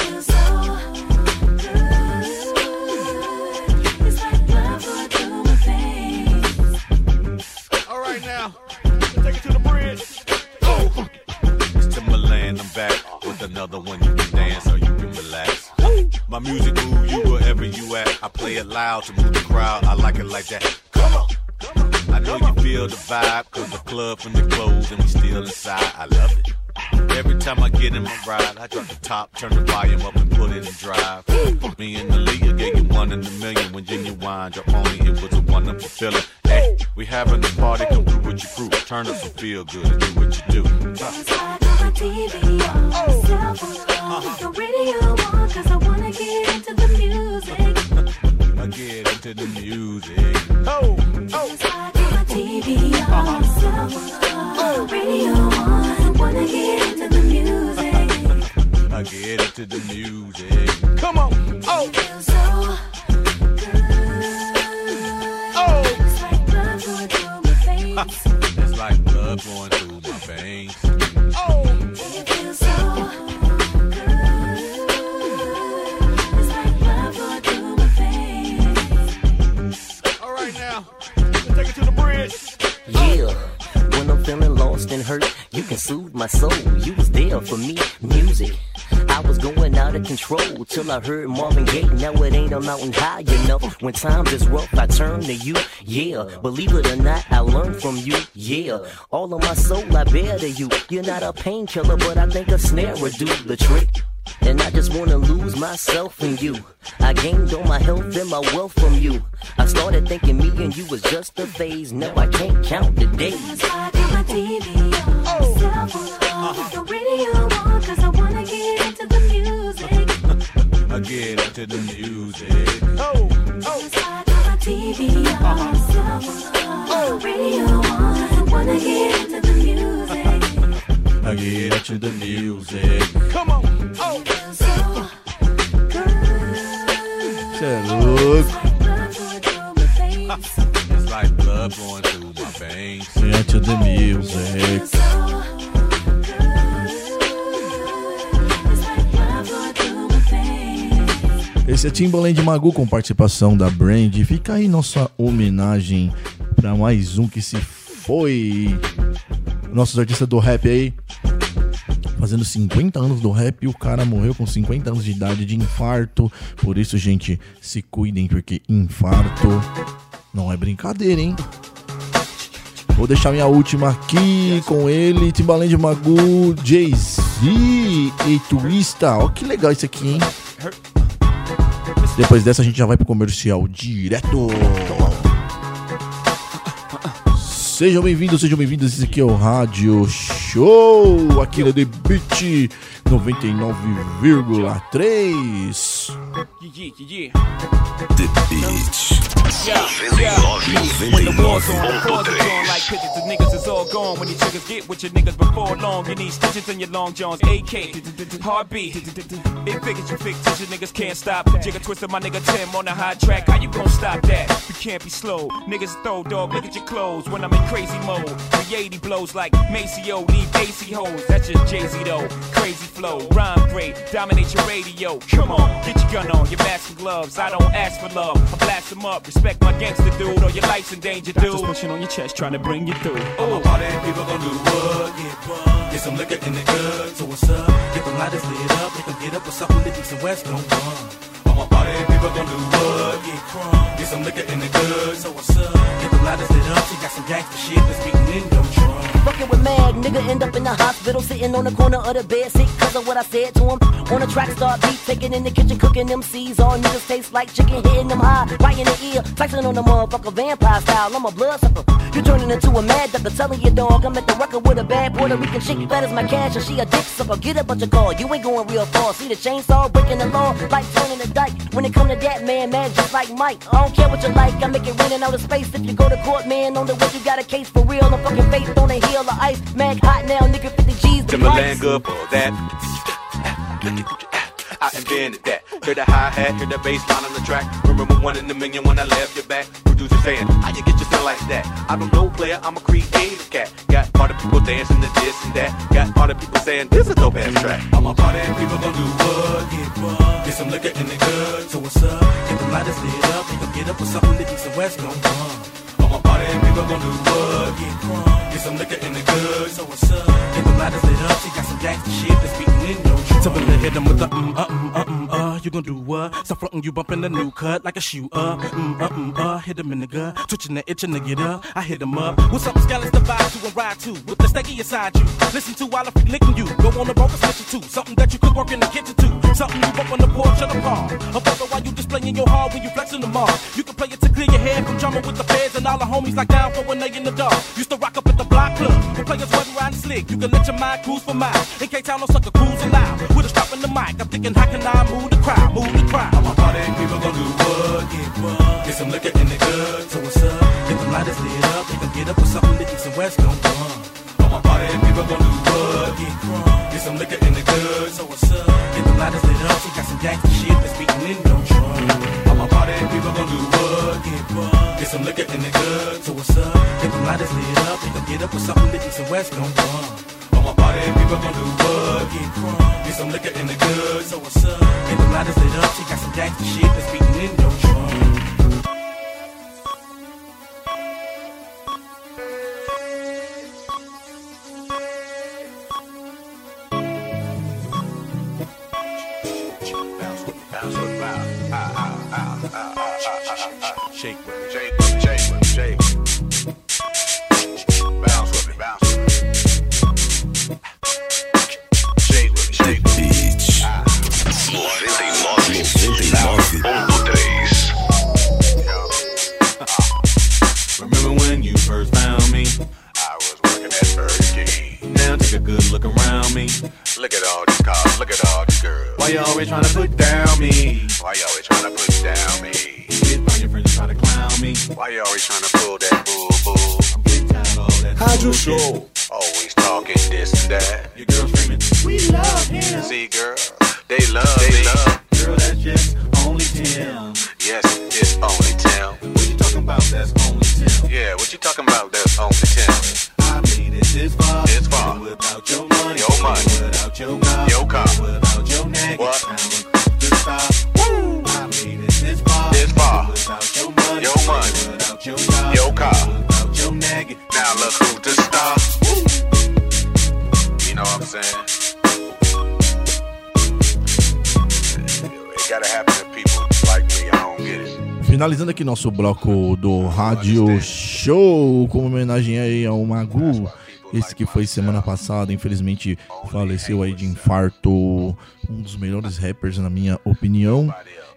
music move you wherever you at. I play it loud to move the crowd. I like it like that. Come on. I know you feel the vibe, cause the club from the clothes and we still inside. I love it. Every time I get in my ride, I drop the top, turn the volume up and put it in drive. Me and the leader gave you one in a million when genuine wine drop on it. It was a wonderful feeling. Hey, we having a party, come through with your crew. Turn up some feel good and do what you do. TV phone, the radio on, I wanna get into the music. I get into the music. Oh, My TV on, cell radio on, I wanna get into the music. I get into the music. Come on. Oh. Feels so Oh. it's like blood going through my veins. It's like blood going through my veins. Oh, lost and hurt, you can soothe my soul. You was there for me, music. I was going out of control till I heard Marvin Gaye. Now it ain't a mountain high enough. When times is rough, I turn to you. Yeah, believe it or not, I learned from you. Yeah, all of my soul I bear to you. You're not a painkiller, but I think a snare would do the trick. And I just wanna lose myself in you. I gained all my health and my wealth from you. I started thinking me and you was just a phase. Now I can't count the days. I got my TV on, cell phone, the radio on, cause I wanna get into the music. I get into the music. Oh, oh. I TV on, cell phone, the radio on, wanna get into the music. I get into the music. Come on. Oh. Cê é. It's like blood going the music. Esse é Timbaland Magu com participação da Brand. Fica aí nossa homenagem para mais um que se foi. Nossos artistas do rap aí. Fazendo 50 anos do rap o cara morreu com 50 anos de idade de infarto. Por isso, gente, se cuidem, porque infarto não é brincadeira, hein? Vou deixar minha última aqui com ele, Timbaland Magu, Jay-Z e Twista. Ó que legal isso aqui, hein? Depois dessa a gente já vai pro comercial direto. Sejam bem-vindos, sejam bem-vindos. Esse aqui é o Rádio Show, aqui na The Beat 99,3. The Beat. When the war's on, the cause on like pictures. The niggas is all gone. When these triggers get with your niggas before long, you need stitches in your long johns. AK, heartbeat. It figures you fictitious niggas can't stop. Jigger twisted my nigga Tim on the hot track. How you gon' stop that? You can't be slow. Niggas throw dog. Look at your clothes when I'm in crazy mode. 380 blows like Maceo. Leave AC hoes. That's just Jay Z though. Crazy flow, rhyme great, dominate your radio. Come on, get your gun on, your mask and gloves. I don't ask for love. I blast them up. My gangster dude, or your life's in danger, dude. Just pushing on your chest, trying to bring you through. All my party people gon' do what? Get buzzed. Get some liquor in the good. So what's up? Get them lighters lit up. Make them get up with something that East and West don't run. All my party people gon' do what? Get crunk. Get some liquor in the good. So what's up? Get them lighters lit up. She got some gangster shit that's beating in your drum. Fucking with Mag, nigga end up in the hospital, sitting on the corner of the bed, sick cause of what I said to him. On the track, start beat, taking in the kitchen, cooking them C's. All niggas taste like chicken, hitting them high, right in the ear, flexing on the motherfucker, vampire style. I'm a bloodsucker. You turning into a mad ducker, telling your dog I'm at the record with a bad Puerto Rican chick, fat as my cash, and she a dick sucker. Get a bunch of call, you ain't going real far. See the chainsaw breaking the law, like turning the dike. When it come to that, man, man, just like Mike. I don't care what you like, I make it rain in outer space. If you go to court, man, on the way you got a case for real. I'm fucking faith on the heel of ice. Mag hot now, nigga, 50 G's. Timbaland price. good for that. I invented that. Hear the hi hat, hear the bass line on the track. Remember one in a million when I left your back. Producer saying, How you get your sound like that? I don't know, player, I'm a creative cat. Got all the people dancing to this and that. Got all the people saying, This is a dope ass track. All my party people gon' do what? Get buzzed. Get some liquor in the good. So what's up? Get the lighters lit up. Make them get up with something that East and West don't run. Party people gon' do? Get some liquor in the good. So what's up? Get them lighters lit up. She got some gangster shit that's beating in your. Something to hit them with the mm, uh, mm, uh, mm? You gon' do what? Stop frontin', you bumpin' the new cut like a shoe up. Mm, uh, mm, uh, hit him in the gut. Twitching the itchin' to get up. I hit him up. What's up, Scallis? The vibe to a ride to. With the steaky inside you. Listen to while I freak licking you. Go on the road and listen to. Something that you could work in the kitchen too. Something you bump on the porch of the car. A brother while you displaying your heart when you flexin' the mark. You can play it to clear your head from drama with the feds and all the homies like down for when they in the dark. Used to rock up at the block club. The players weather riding slick. You can let your mind cruise for miles. In K-Town, no sucker cruising loud. With a strap in the mic. I'm thinking, how can I move the crowd? Move the crowd. I'm a party, people gon' do what? Get what? Get some liquor in the good. So what's up? Get them lighters lit up. They can get up with something that East and West gon' run. I'm a party, people gon' do what? Get crunk. Get some liquor in the good. So what's up? Get them lighters lit up. She got some gangsta shit that's beating in no drum. I'm a party, people gon' do what? Get what? Get some liquor in the good. So what's up? Get them lighters lit up. They can get up with something that East and West gon' run. I'm a party, people gon' do what? Get crunk. Some liquor in the good. So what's up? Get them lighters lit up. She got some gangsta shit that's beating in no drum. Ah, ah, ah, Shake with me. 99.3 Remember when you first found me? I was working at Burger King. Now take a good look around me. Look at all these cars, look at all these girls. Why you always trying to put down me? Why you always trying to put down me? Get by your friends trying to clown me. Why you always trying to pull that bull bull? I'm getting tired of all that. Hydro Show. Always talking this and that. Your girl screaming, we love him. See, girl, they love, they love. Girl, that's just only Tim. Yes, it's only Tim. What you talking about? That's only Tim. Yeah, what you talking about? That's only Tim. I made it this far. This far. Without your money. Your money. Without your car. Your car. Without your nag. What? Finalizando aqui nosso bloco do Rádio Show, como homenagem aí ao Magu. Esse que foi semana passada, infelizmente faleceu aí de infarto, um dos melhores rappers na minha opinião.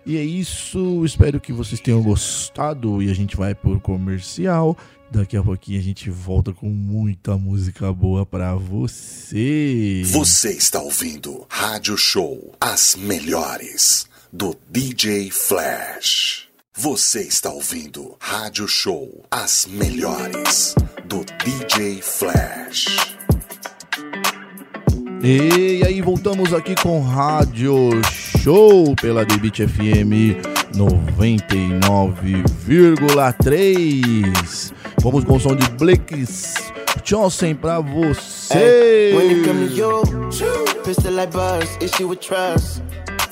E é isso, espero que vocês tenham gostado e a gente vai por comercial. Daqui a pouquinho a gente volta com muita música boa pra você. Você está ouvindo Rádio Show, as melhores do DJ Flash. Você está ouvindo Rádio Show, as melhores do DJ Flash. E aí voltamos aqui com Rádio Show pela Debit FM 99,3. Vamos com o som de Blake Johnson pra você. When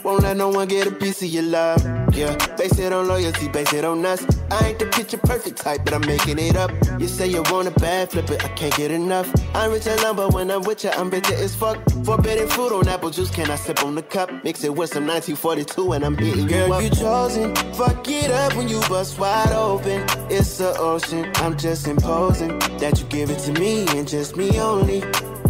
it come to you, pistol like buzz, issue with trust. Won't let no one get a piece of your love. Yeah, base it on loyalty, base it on us. I ain't the picture perfect type, but I'm making it up. You say you want a bad flip it, I can't get enough. I'm rich alone, but when I'm with you, I'm bitter as fuck. Forbidden fruit on apple juice, can I sip on the cup? Mix it with some 1942 and I'm hitting Girl, you up. you chosen. Fuck it up when you bust wide open. It's the ocean. I'm just imposing that you give it to me and just me only.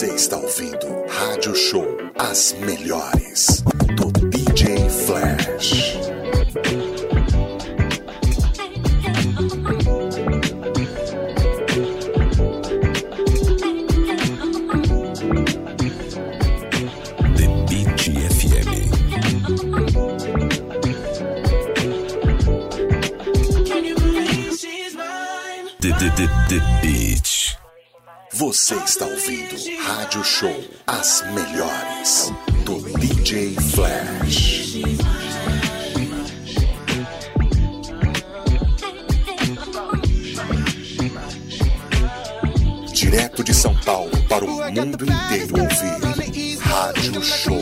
Você está ouvindo Rádio Show As Melhores do DJ Flash. Você está ouvindo Rádio Show As Melhores do DJ Flash. Direto de São Paulo para o mundo inteiro ouvir Rádio Show.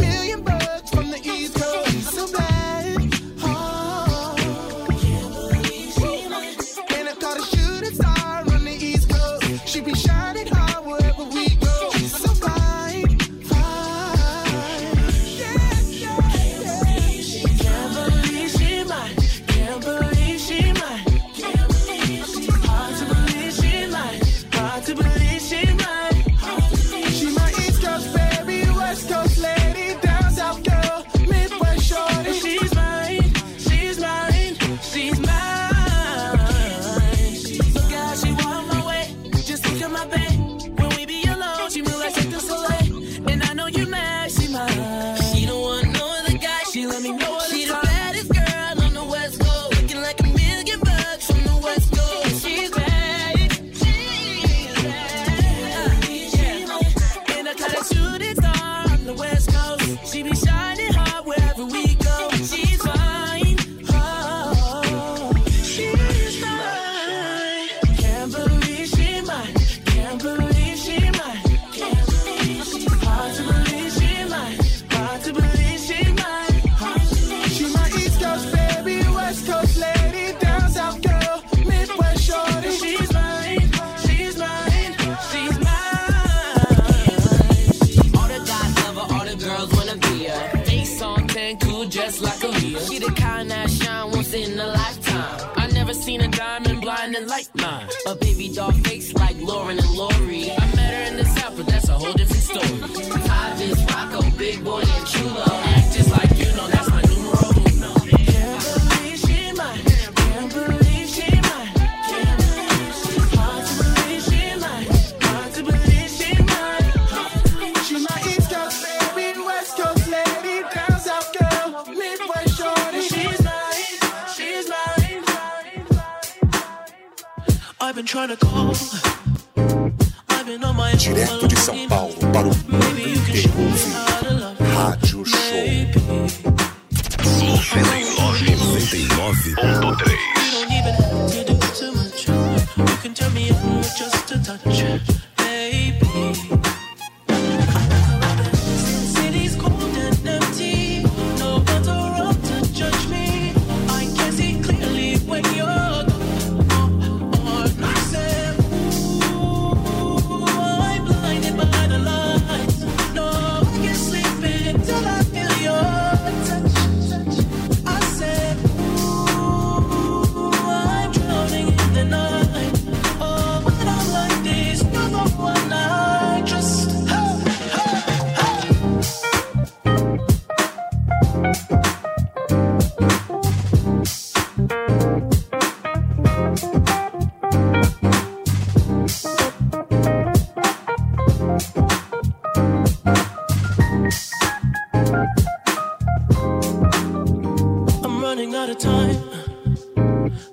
time.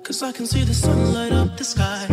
Cause I can see the sun light up the sky.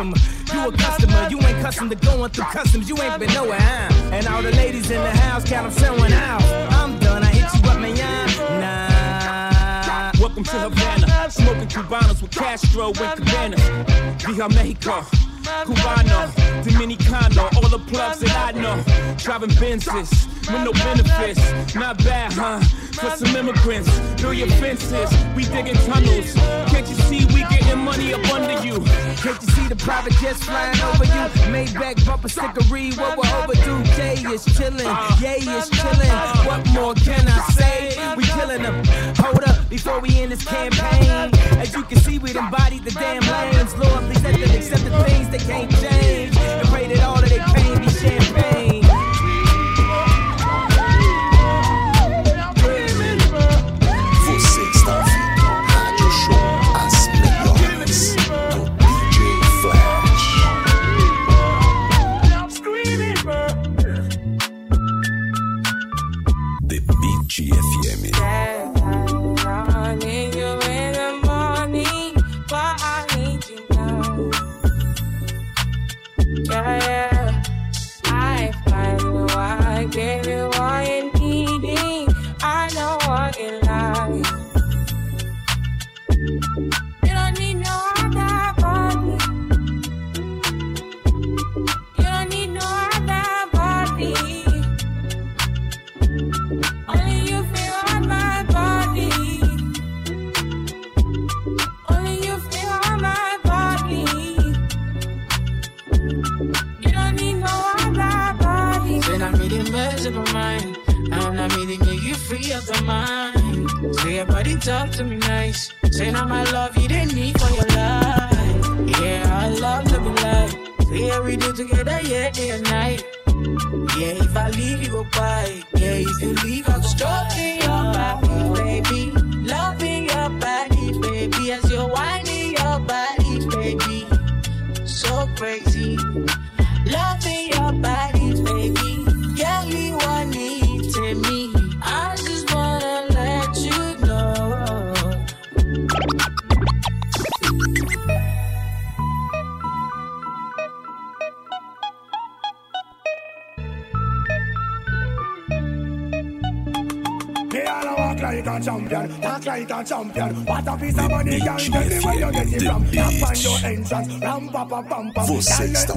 customer. You a customer, you ain't custom to going through customs. You ain't been nowhere. Huh? And all the ladies in the house count them selling out. I'm done, I hit you up, man. Nah. Welcome to Havana, smoking Cubanos with Castro and Cabanas. Via Mexico. Cubano, Dominicano, all the plugs that I know. Driving Benzes with no benefits. Not bad, huh? For some immigrants, through your fences. We digging tunnels. Can't you see we getting money up under you? the private jets flying over you. Maybach bumper stickery, what we're overdue. Jay is chilling, yay is chilling. What more can I say? We killing them. Hold up before we end this campaign. As you can see, we've embodied the damn lanes. Lord, please let them accept the things that can't change.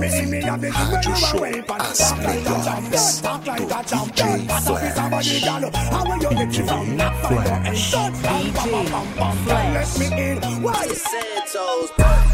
Hydro Show as programs to DJ Flash. DJ Flash. DJ Flash. Let me in. Why?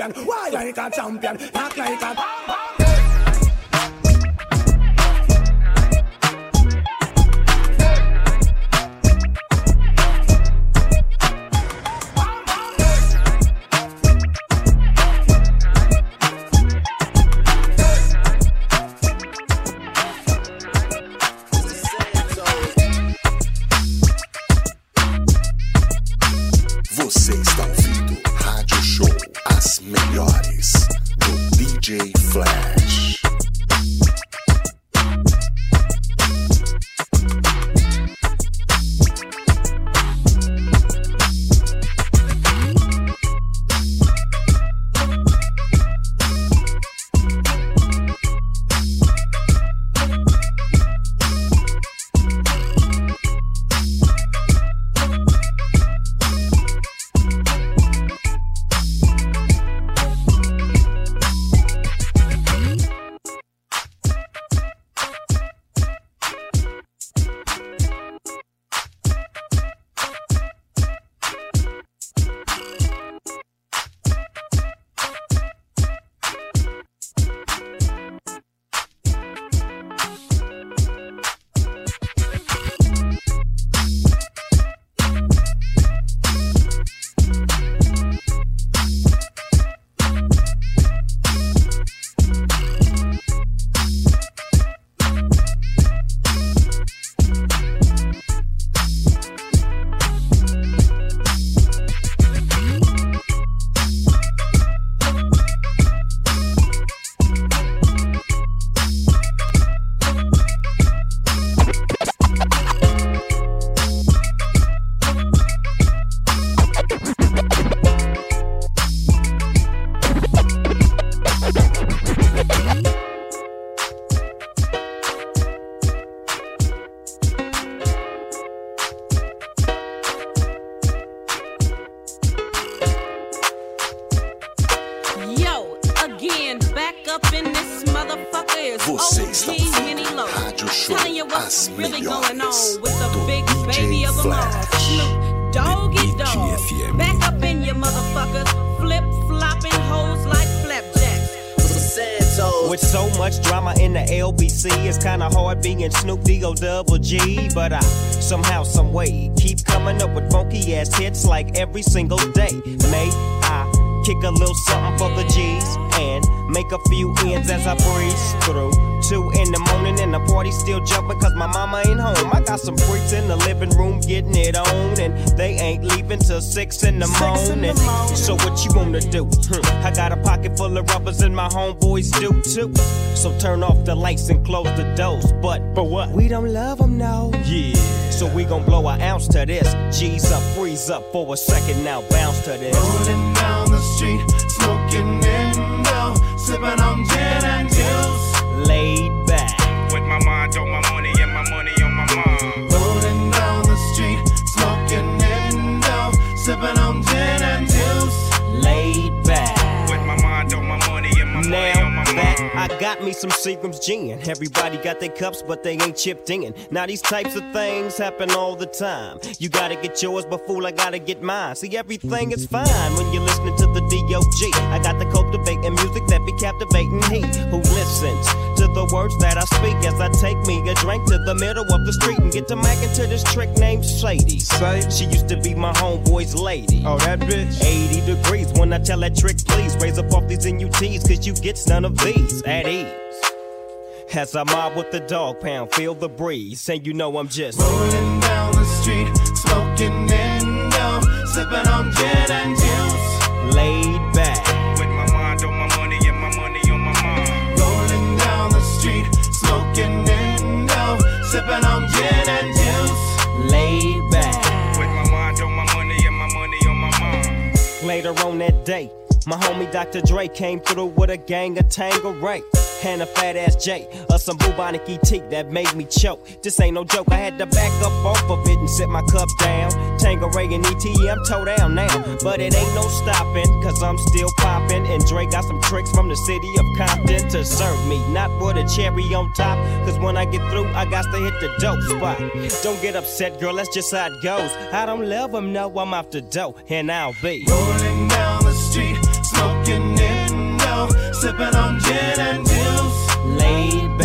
champion. Why ain't a champion? Morning. So what you wanna do? I got a pocket full of rubbers and my homeboys do too. So turn off the lights and close the doors. But for what? We don't love them now. Yeah. So we gon' blow an ounce to this. G's up, freeze up for a second now. Bounce to this. Rolling down the street, smoking Indo, sipping on gin and juice. Laid some Seagram's gin. Everybody got their cups, but they ain't chipped in. Now these types of things happen all the time. You gotta get yours, but fool, I gotta get mine. See, everything is fine when you're listening to the D.O.G. I got the cultivating music that be captivating he who listens to the words that I speak as I take me a drink to the middle of the street and get to macking to this trick named Sadie. She used to be my homeboy's lady. Oh, that bitch. 80 degrees when I tell that trick, please raise up off these NUTs, cause you get none of these at ease. As I mob with the dog pound, feel the breeze, and you know I'm just Rolling down the street, smoking Indo, sipping on gin and juice. laid back. With my mind on my money and my money on my mind. Rolling down the street, smoking Indo, sipping on gin and juice. laid back. With my mind on my money and my money on my mind. Later on that day, my homie Dr. Dre came through with a gang of Tanqueray. And a fat ass J, or some bubonic ET that made me choke. This ain't no joke, I had to back up off of it and sit my cup down. Tanqueray and ET, I'm toe down now. But it ain't no stopping, cause I'm still popping. And Dre got some tricks from the city of Compton to serve me. Not with a cherry on top, cause when I get through, I got to hit the dope spot. Don't get upset, girl, that's just how it goes. I don't love them, no, I'm off the dope, and I'll be. Rolling down smoking Indo, sipping on gin and juice. laid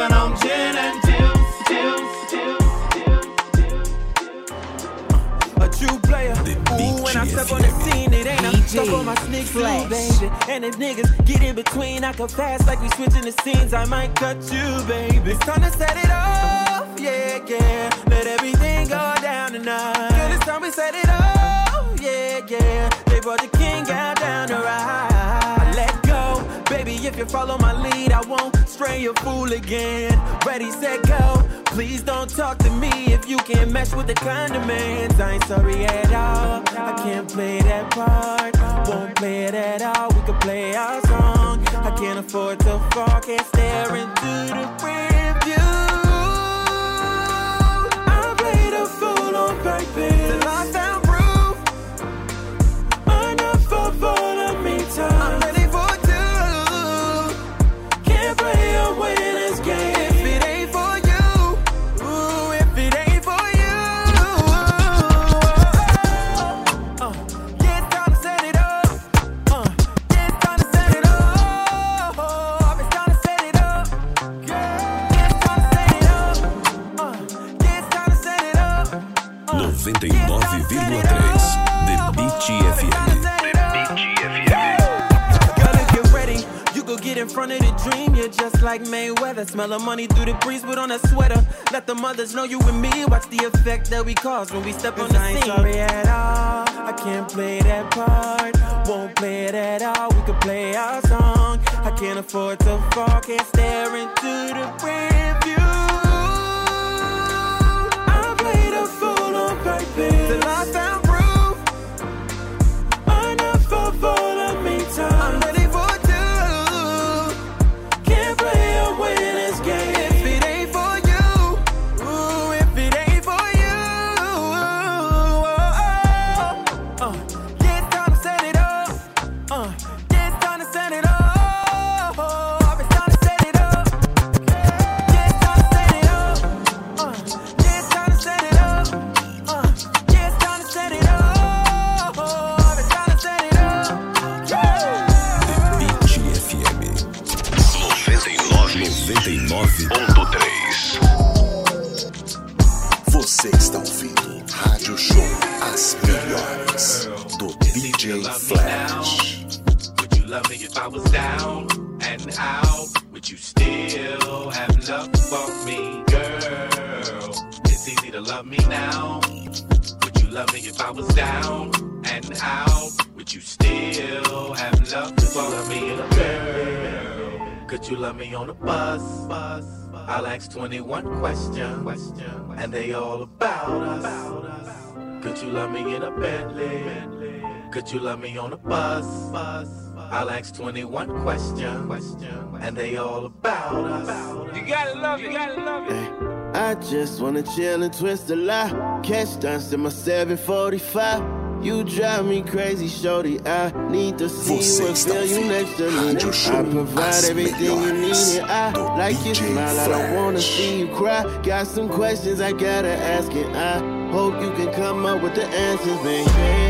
sipping on gin and juice. juice, juice. a true player. Ooh, when I step on the scene, it ain't a step on my sneaks, too, baby. And if niggas get in between, I can fast like we switching the scenes. I might cut you, baby. It's time to set it off, yeah, yeah. Let everything go down tonight. Girl, it's time we set it off, yeah, yeah. They brought the king out down to ride. If you follow my lead, I won't stray a fool again. Ready, set, go. Please don't talk to me if you can't mesh with the condiments. I ain't sorry at all. I can't play that part. Won't play it at all. We can play our song. I can't afford to fall. Can't stare into the rear view. I played a fool on purpose. Front of the dream. You're just like Mayweather. Smell of money through the breeze, put on a sweater. Let the mothers know you and me. Watch the effect that we cause when we step on the I ain't scene. sorry at all. I can't play that part. Won't play it at all. We could play our song. I can't afford to fall. Can't stare into the rear view. I played a fool on purpose. Till I found DJ Flash. Would you love me if I was down and out? Would you still have love for me, girl? It's easy to love me now. Would you love me if I was down and out? Would you still have love for me, girl? Could you love me on a bus? bus? I'll ask 21 questions, and they all about us. Could you love me in a Bentley? Could you love me on a bus? bus I'll ask 21 questions, and they all about us. You gotta love it, you gotta love it. I just wanna chill and twist a lie. Catch stunts in my 745. You drive me crazy, shorty. I need to see Você you and está feel you ouvindo next to me. I provide everything you need, melhores and I do like your smile. I don't wanna see you cry. Got some questions I gotta ask, and I hope you can come up with the answers, baby.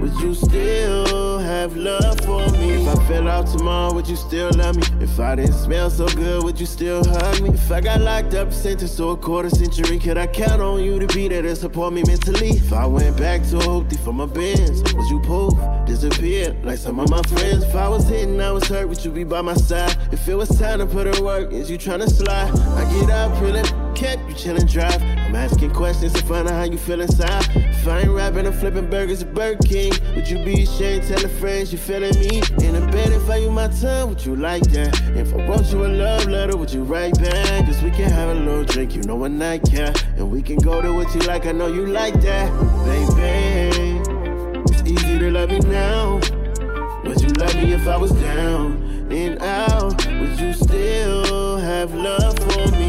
Would you still have love for me? If I fell out tomorrow, would you still love me? If I didn't smell so good, would you still hug me? If I got locked up, sentenced to a quarter century, could I count on you to be there to support me mentally? If I went back to Hoopty for my bins, would you poof, disappear like some of my friends? If I was hitting, I was hurt, would you be by my side? If it was time to put in work, is you tryna slide? I get up, feeling kept you chillin' drive. I'm asking questions to find out how you feel inside. If I ain't rapping, I'm flipping burgers at Burger King. Would you be ashamed telling friends you feeling me? In a bed, if I use my tongue, would you like that? If I wrote you a love letter, would you write back? Cause we can have a little drink, you know, a nightcap. And we can go to what you like, I know you like that. Baby, it's easy to love me now. Would you love me if I was down and out? Would you still have love for me?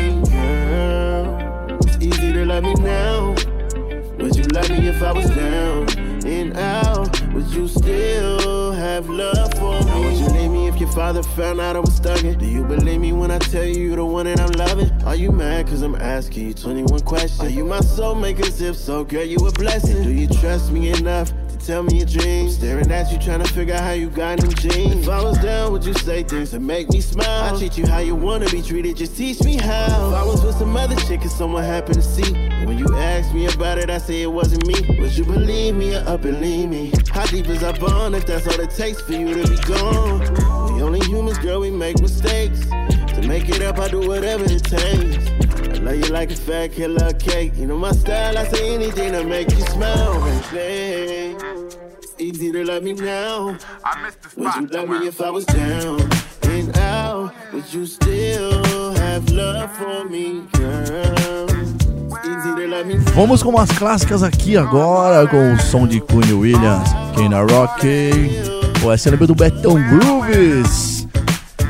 To love me now. Would you love me if I was down and out? Would you still have love for me? Now, would you leave me if your father found out I was thugging? Do you believe me when I tell you you're the one that I'm loving? Are you mad cause I'm asking you 21 questions? Are you my soulmate? Cause if so, girl, you a blessing. Do you trust me enough? Tell me your dreams. Staring at you, trying to figure out how you got them jeans. If I was down, would you say things that make me smile? I treat you how you wanna be treated, just teach me how. If I was with some other chick and someone happened to see, when you asked me about it, I say it wasn't me. Would you believe me or up and leave me? How deep is our bond if that's all it takes for you to be gone? We only humans, girl, we make mistakes. To make it up, I do whatever it takes. I love you like a fat killer cake. You know my style, I say anything to make you smile. It's easy to love me now. Would you love me if I was down and out? Would you still have love for me, girl? It's. Vamos com umas clássicas aqui agora, com o som de Queen Williams, Kena Rock. Pô, essa lembra do Betão Grooves.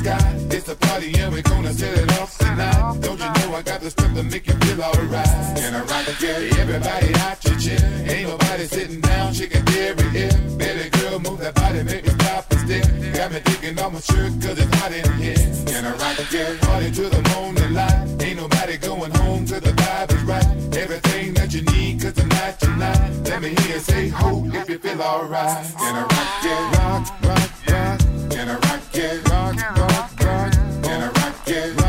sky. It's a party and we're gonna set it off tonight. Don't you know I got the stuff to make you feel alright? Can I rock again? Everybody out your chair. Ain't nobody sitting down, shaking every ear. Baby girl, move that body, make me stop and stare. Got me taking off my shirt cause it's hot in here. Can I rock again? Party to the morning light. Ain't nobody going home till the vibe is right. Everything that you need cause tonight, tonight. Let me hear you say ho if you feel alright. Can I rock it? Rock, rock, rock. Can I rock it? Rock. Can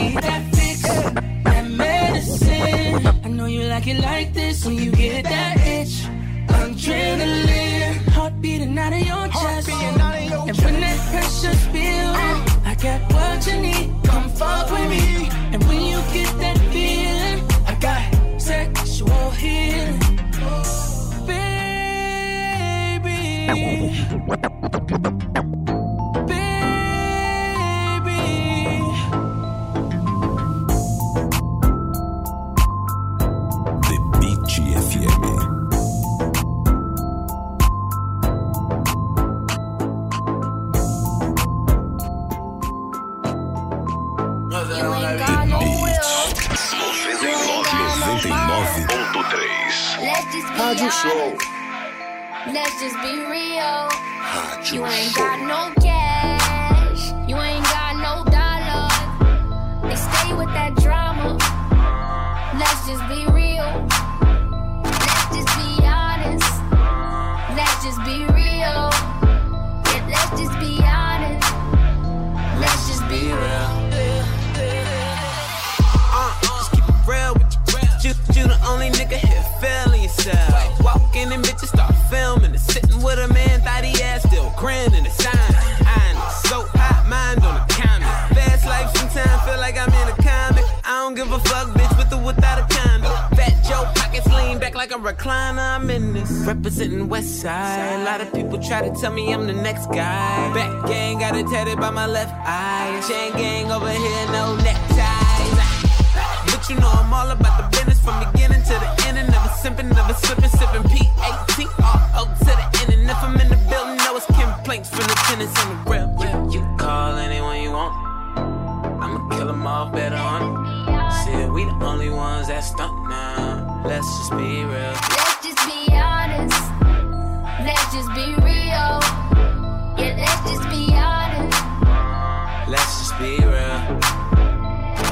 Need that fix, that medicine. I know you like it like this when you get that itch. Adrenaline, heart beating out of your chest. And when that pressure's building, I got what you need. Come fuck with me. Grinning the sign. I know, so hot, mind on the comment. Fast life sometimes feel like I'm in a comic. I don't give a fuck, bitch, with or without a condom. Fat Joe pockets lean back like a recliner. I'm in this. Representing West Side. A lot of people try to tell me I'm the next guy. Back gang got it tatted by my left eye. Chain gang over here, no neckties. But you know I'm all about the business from beginning to the end. And never simping, never slipping, sipping P-A-T R-O to the ones that stunt now. Let's just be real. Let's just be honest. Let's just be real. Yeah, let's just be honest. Let's just be real.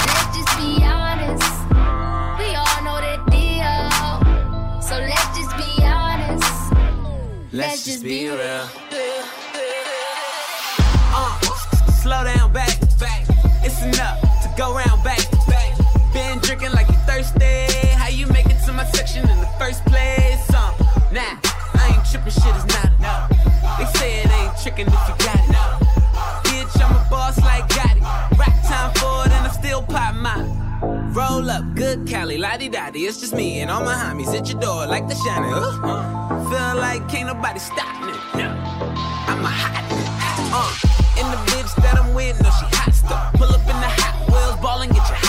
Let's just be honest. We all know that deal. So let's just be honest. Let's just be real. Uh, slow down, back, back. It's enough to go round, my section in the first place? Uh, nah, I ain't tripping, shit is not enough. They say it ain't tricking if you got it. Bitch, I'm a boss like Gotti. Rock time for it, and I'm still pop mine. Roll up, good Cali, lottie dottie. It's just me and all my homies at your door like the shining. Uh, feel like can't nobody stop me. I'm a hot. Uh, and the bitch that I'm with, no, she hot stuff. Pull up in the hot wheels, ball and get your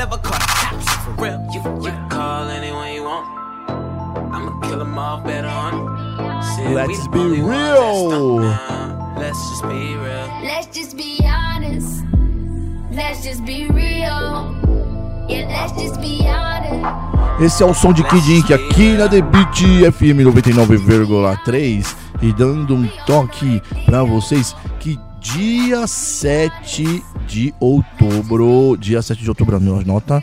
never call the cops for real. You, you can call anyone you want. I'ma kill them all better on. Said Let's be real. Let's just be real. Let's just be honest. Let's just be real. Yeah, let's just be honest. Esse é o som de Kid Ink aqui na The Beat FM 99,3 e dando um toque pra vocês que dia 7 de outubro, dia 7 de outubro, anota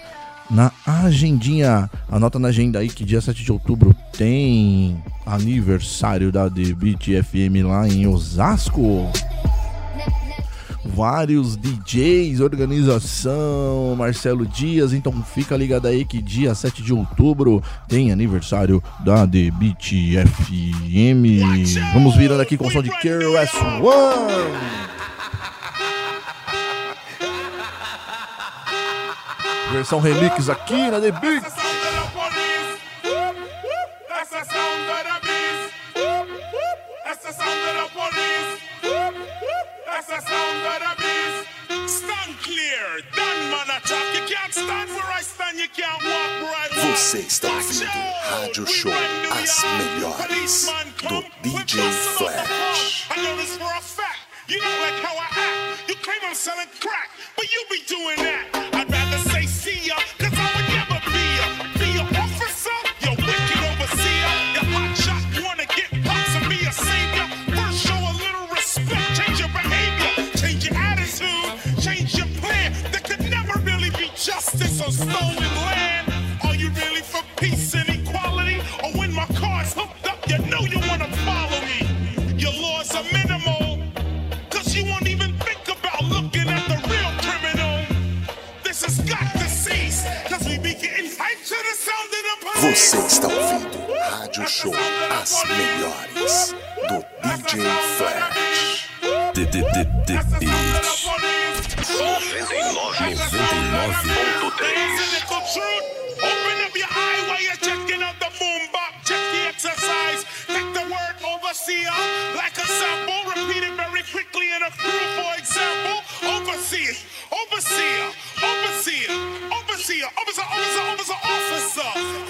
na agendinha, anota na agenda aí que dia 7 de outubro tem aniversário da The Beat FM lá em Osasco vários DJs, organização, Marcelo Dias, então fica ligado aí que dia 7 de outubro tem aniversário da Beat FM. Vamos virando aqui com o som de KRS One. Versão remix aqui na The Beat. That's the sound of the beast. That's the sound of the police. That's the sound of the beast. Stand clear, done man Você está ouvindo Rádio Show As Melhores do DJ Flash. I know this for a fact. You don't like how I act. You claim I'm selling crack, but you be doing that. Você está ouvindo Rádio Show As Melhores do DJ Flash. D D D D 99.3 Open up your eye while you're checking out the boombox. Check the exercise. Take the word overseer like a sample. Repeat it very quickly in a crew, for example. Overseer, overseer, overseer, overseer, officer, officer, officer, officer.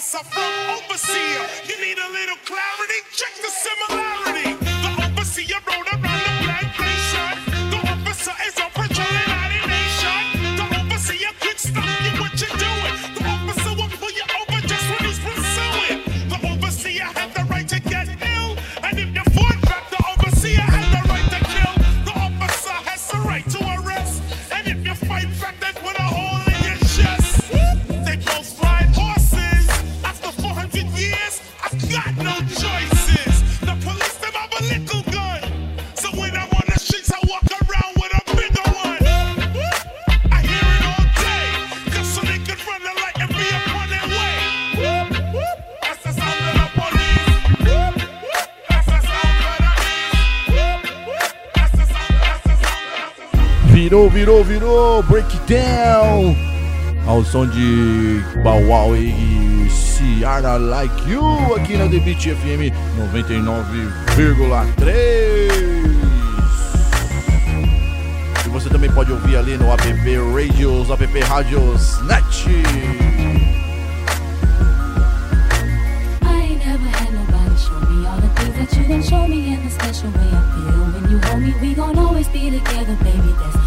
Officer from overseer. You need a little clarity? Check the similarity. Virou, virou, virou, breakdown. Ao som de Wow e Ciara Like You aqui na The Beat FM 99,3. E você também pode ouvir ali no app Radios, app Radios Net. That you done show me in the special way I feel when you hold me. We gon' always be together, baby. That's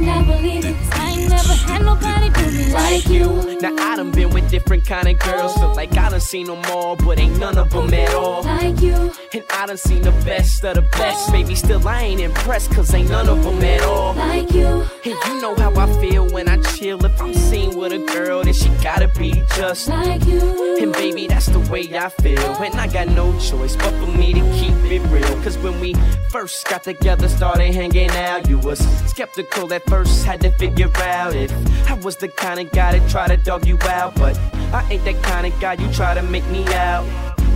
what you told me, and I believe it. 'cause I ain't never had nobody do me like you. Now I done been with different kind of girls. Feel like I done seen them all, but ain't none of them at all. Like you. And I done seen the best of the best. Baby, still I ain't impressed, cause ain't none of them at all. Like you. And you know how I feel when I chill. If I'm seen with a girl, then she gotta be just like you. And baby, that's the way I feel. And I got no choice but for me to keep it real. Cause when we first got together, started hanging out, you was skeptical at first, had to figure out if I was the kind of guy that try to dog you out. But I ain't that kind of guy you try to make me out.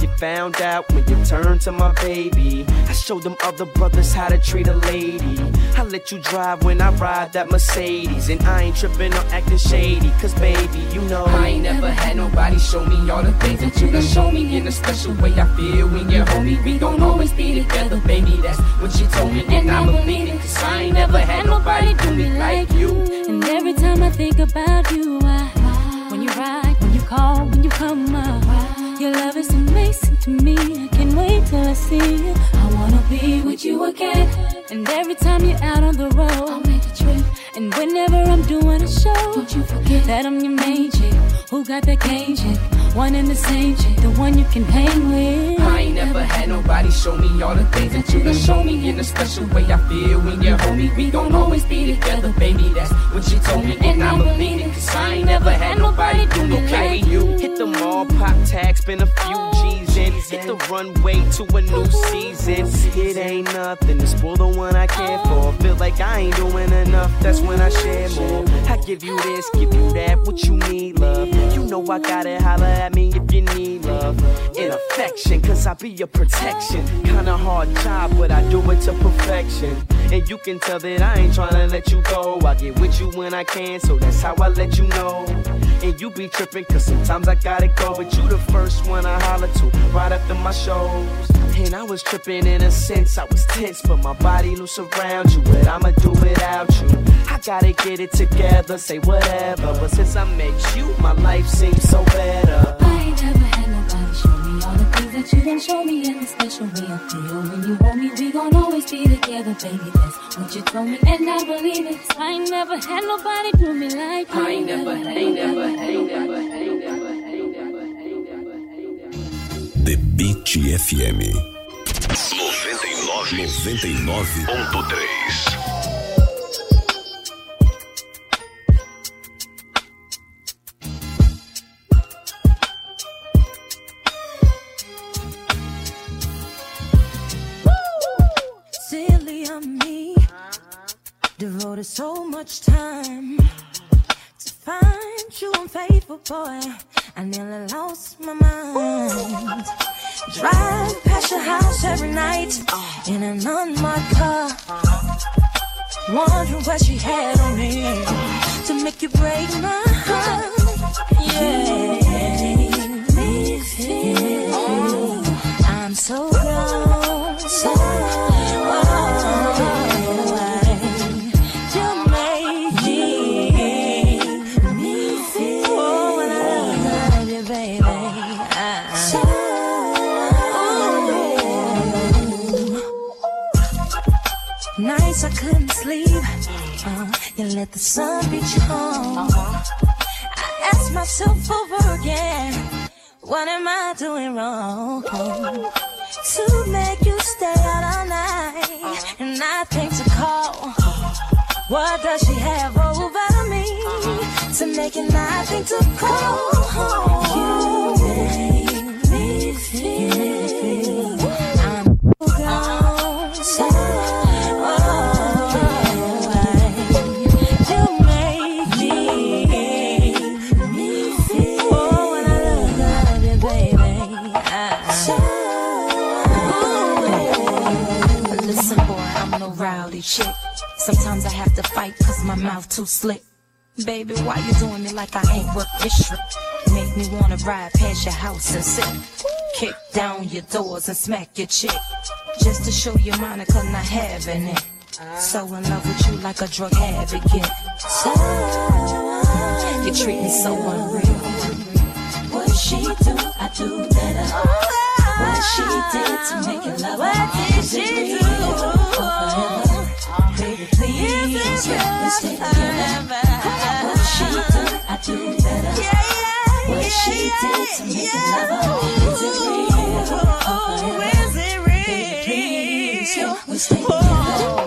You found out when you turned to my baby. I showed them other brothers how to treat a lady. I let you drive when I ride that Mercedes. And I ain't tripping or acting shady. Cause baby, you know I ain't never had nobody show me all the things that you done show me in a special way. I feel when you're home. We gon' always be together, baby. That's what you told me. And I believe it. Cause I ain't never had nobody do me like you. And every time I think about you, I, when you ride, when you call, when you come up, your love is amazing to me. I can't wait till I see you. I wanna be with you again. And every time you're out on the road, I'll make a trip. And whenever I'm doing a show, don't you forget that I'm your main chick. Who got that game chick? One and the same chick, the one you can hang with. I ain't never had nobody show me all the things that you done show me in a special way. I feel when you're homie, we gon' always be together, baby. That's what you told me, and i'm believe it. Cause I ain't never had nobody do me like you. Hit the mall, pop tag, spend a few G's in. Hit the runway to a new season. It ain't nothing to spoil the one I care for. Feel like I ain't doing enough, that's when I share more. I give you this, give you that, what you need, love. You know I gotta holler at me if you need love and affection, cause I be your protection. Kinda hard job, but I do it to perfection. And you can tell that I ain't tryna let you go. I get with you when I can, so that's how I let you know. And you be tripping, cause sometimes I gotta go. But you the first one I holler to right after my shows. And I was tripping in a sense, I was tense, but my body loose around you. But I'ma do without you. I gotta get it together, say whatever. But since I met you, my life seems so better. I ain't never that you done show me and the special way I feel when you hold me. We gon' always be together, baby. That's what you told me, and I believe it. 'cause I ain't never had nobody do me like you. I ain't never, ain't never, ain't never, ain't never, ain't never. The Beat FM 99 99.3 devoted so much time to find you unfaithful boy. I nearly lost my mind. Drive past your house every night in an unmarked car, wondering what she had on me to make you break my heart. Yeah, I'm so grown, so let the sun beat you home. I ask myself over again, what am I doing wrong? To make you stay out all night and nothing to call. What does she have over me to make it nothing to call? You make me feel chick. Sometimes I have to fight cause my mouth too slick. Baby, why you doing me like I ain't worth shit? Make me wanna ride past your house and sit. Kick down your doors and smack your chick. Just to show you Monica not having it. So in love with you like a drug advocate. So you treat me so unreal. What she do, I do better. What she did to make it love What did she do? Baby, please, let's. What she do, I do better. What she did to make it love Is it real? Oh, is it real? Baby, please, let's stay together.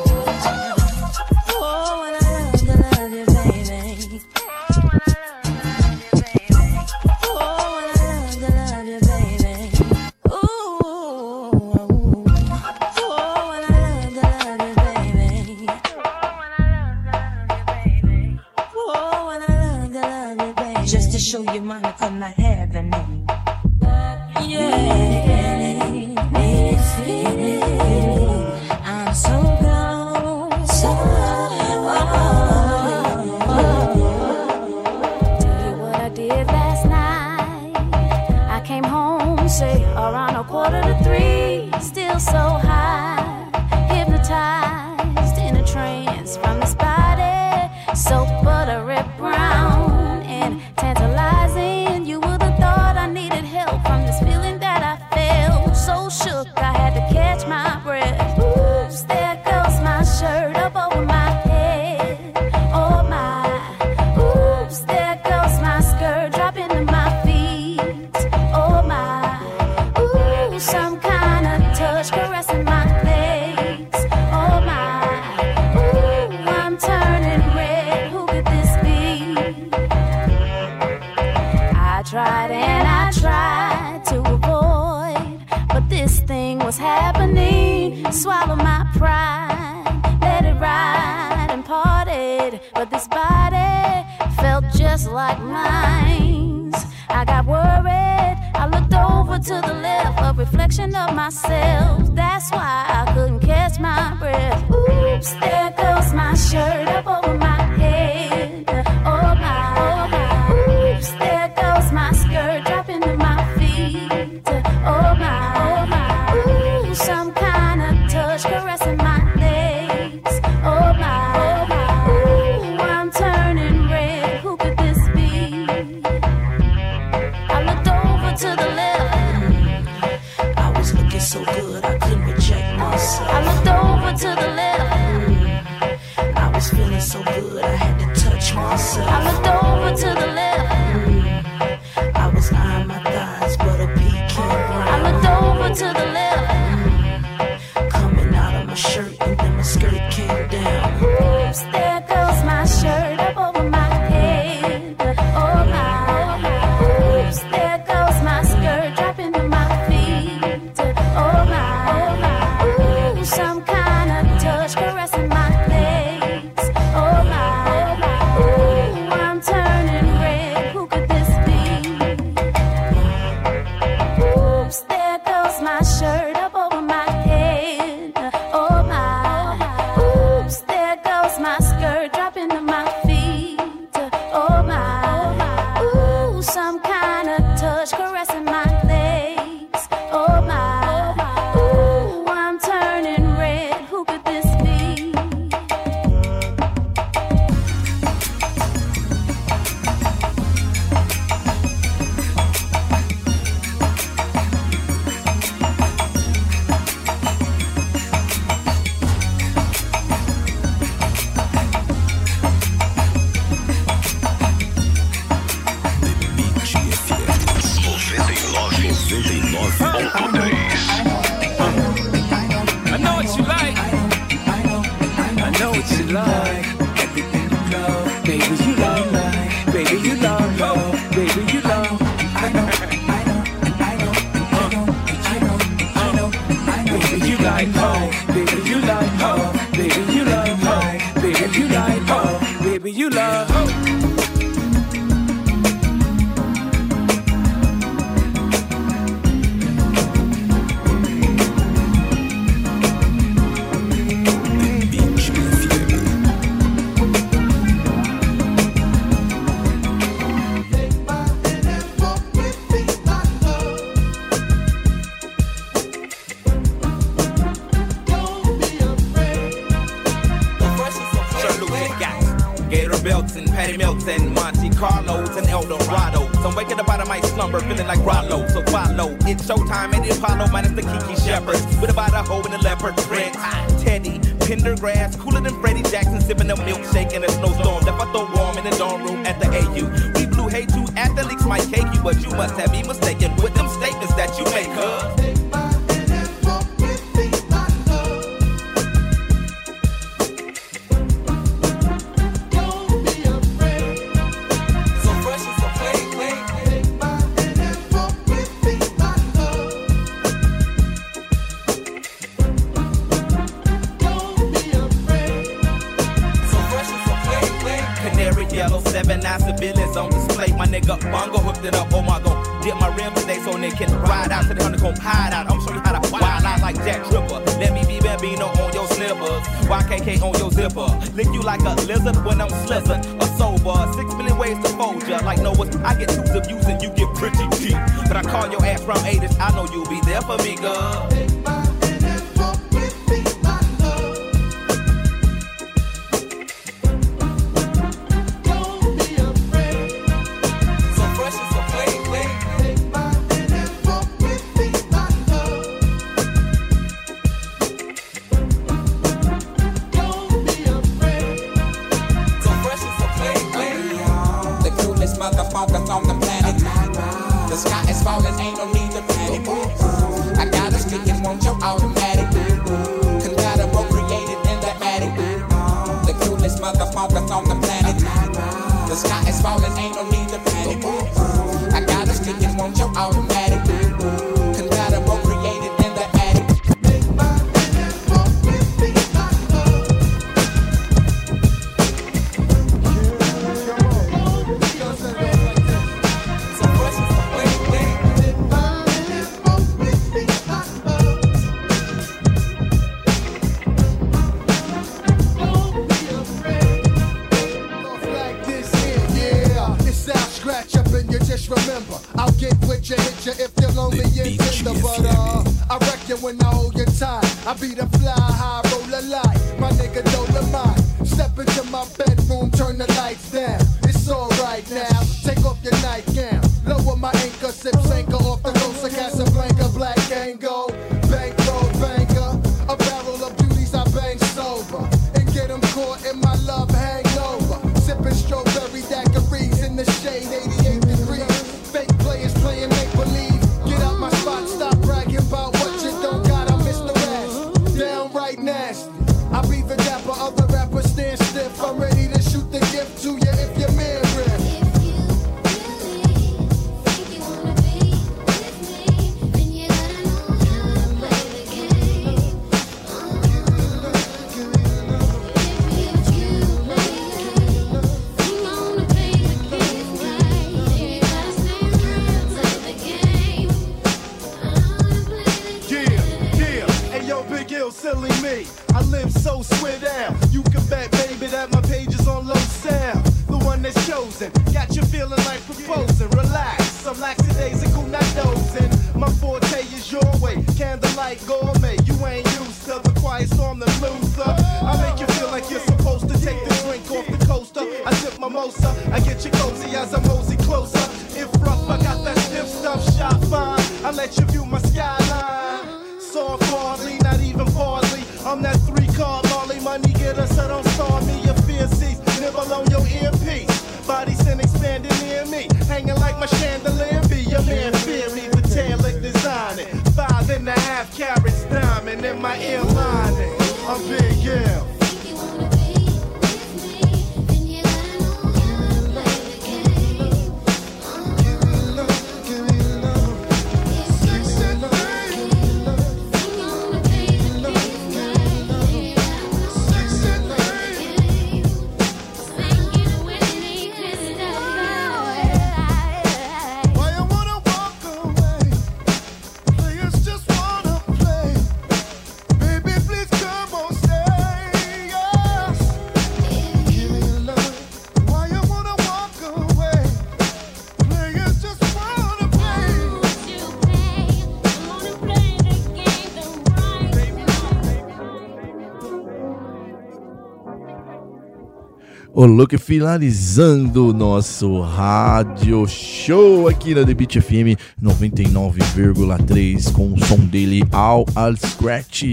Louco, finalizando o nosso rádio show aqui na The Beat FM 99,3 com o som dele All Al Scratch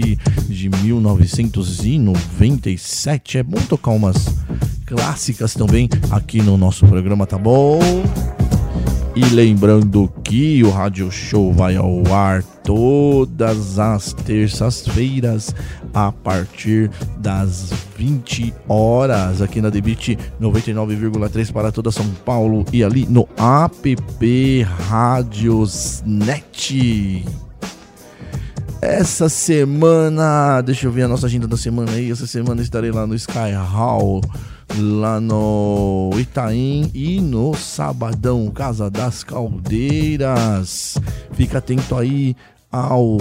de 1997. É bom tocar umas clássicas também aqui no nosso programa, tá bom? E lembrando que o Rádio Show vai ao ar todas as terças-feiras a partir das 20 horas aqui na Debit 99,3 para toda São Paulo e ali no app Rádios Net. Essa semana, deixa eu ver a nossa agenda da semana aí. Essa semana estarei lá no Sky Hall, lá no Itaim e no Sabadão, Casa das Caldeiras. Fica atento aí ao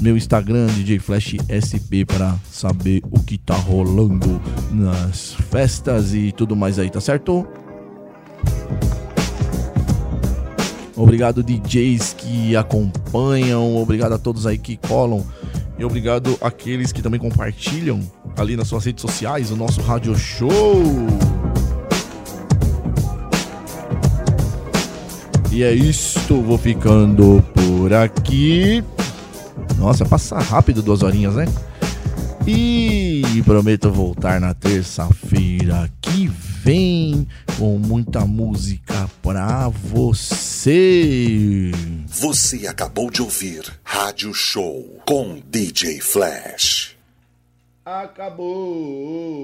meu Instagram, DJ Flash SP, para saber o que tá rolando nas festas e tudo mais aí, tá certo? Obrigado DJs que acompanham, obrigado a todos aí que colam e obrigado àqueles que também compartilham ali nas suas redes sociais o nosso rádio show. E é isto, vou ficando por aqui. Nossa, passa rápido duas horinhas, né? E prometo voltar na terça-feira que vem com muita música pra você. Você acabou de ouvir Rádio Show com DJ Flash. Acabou.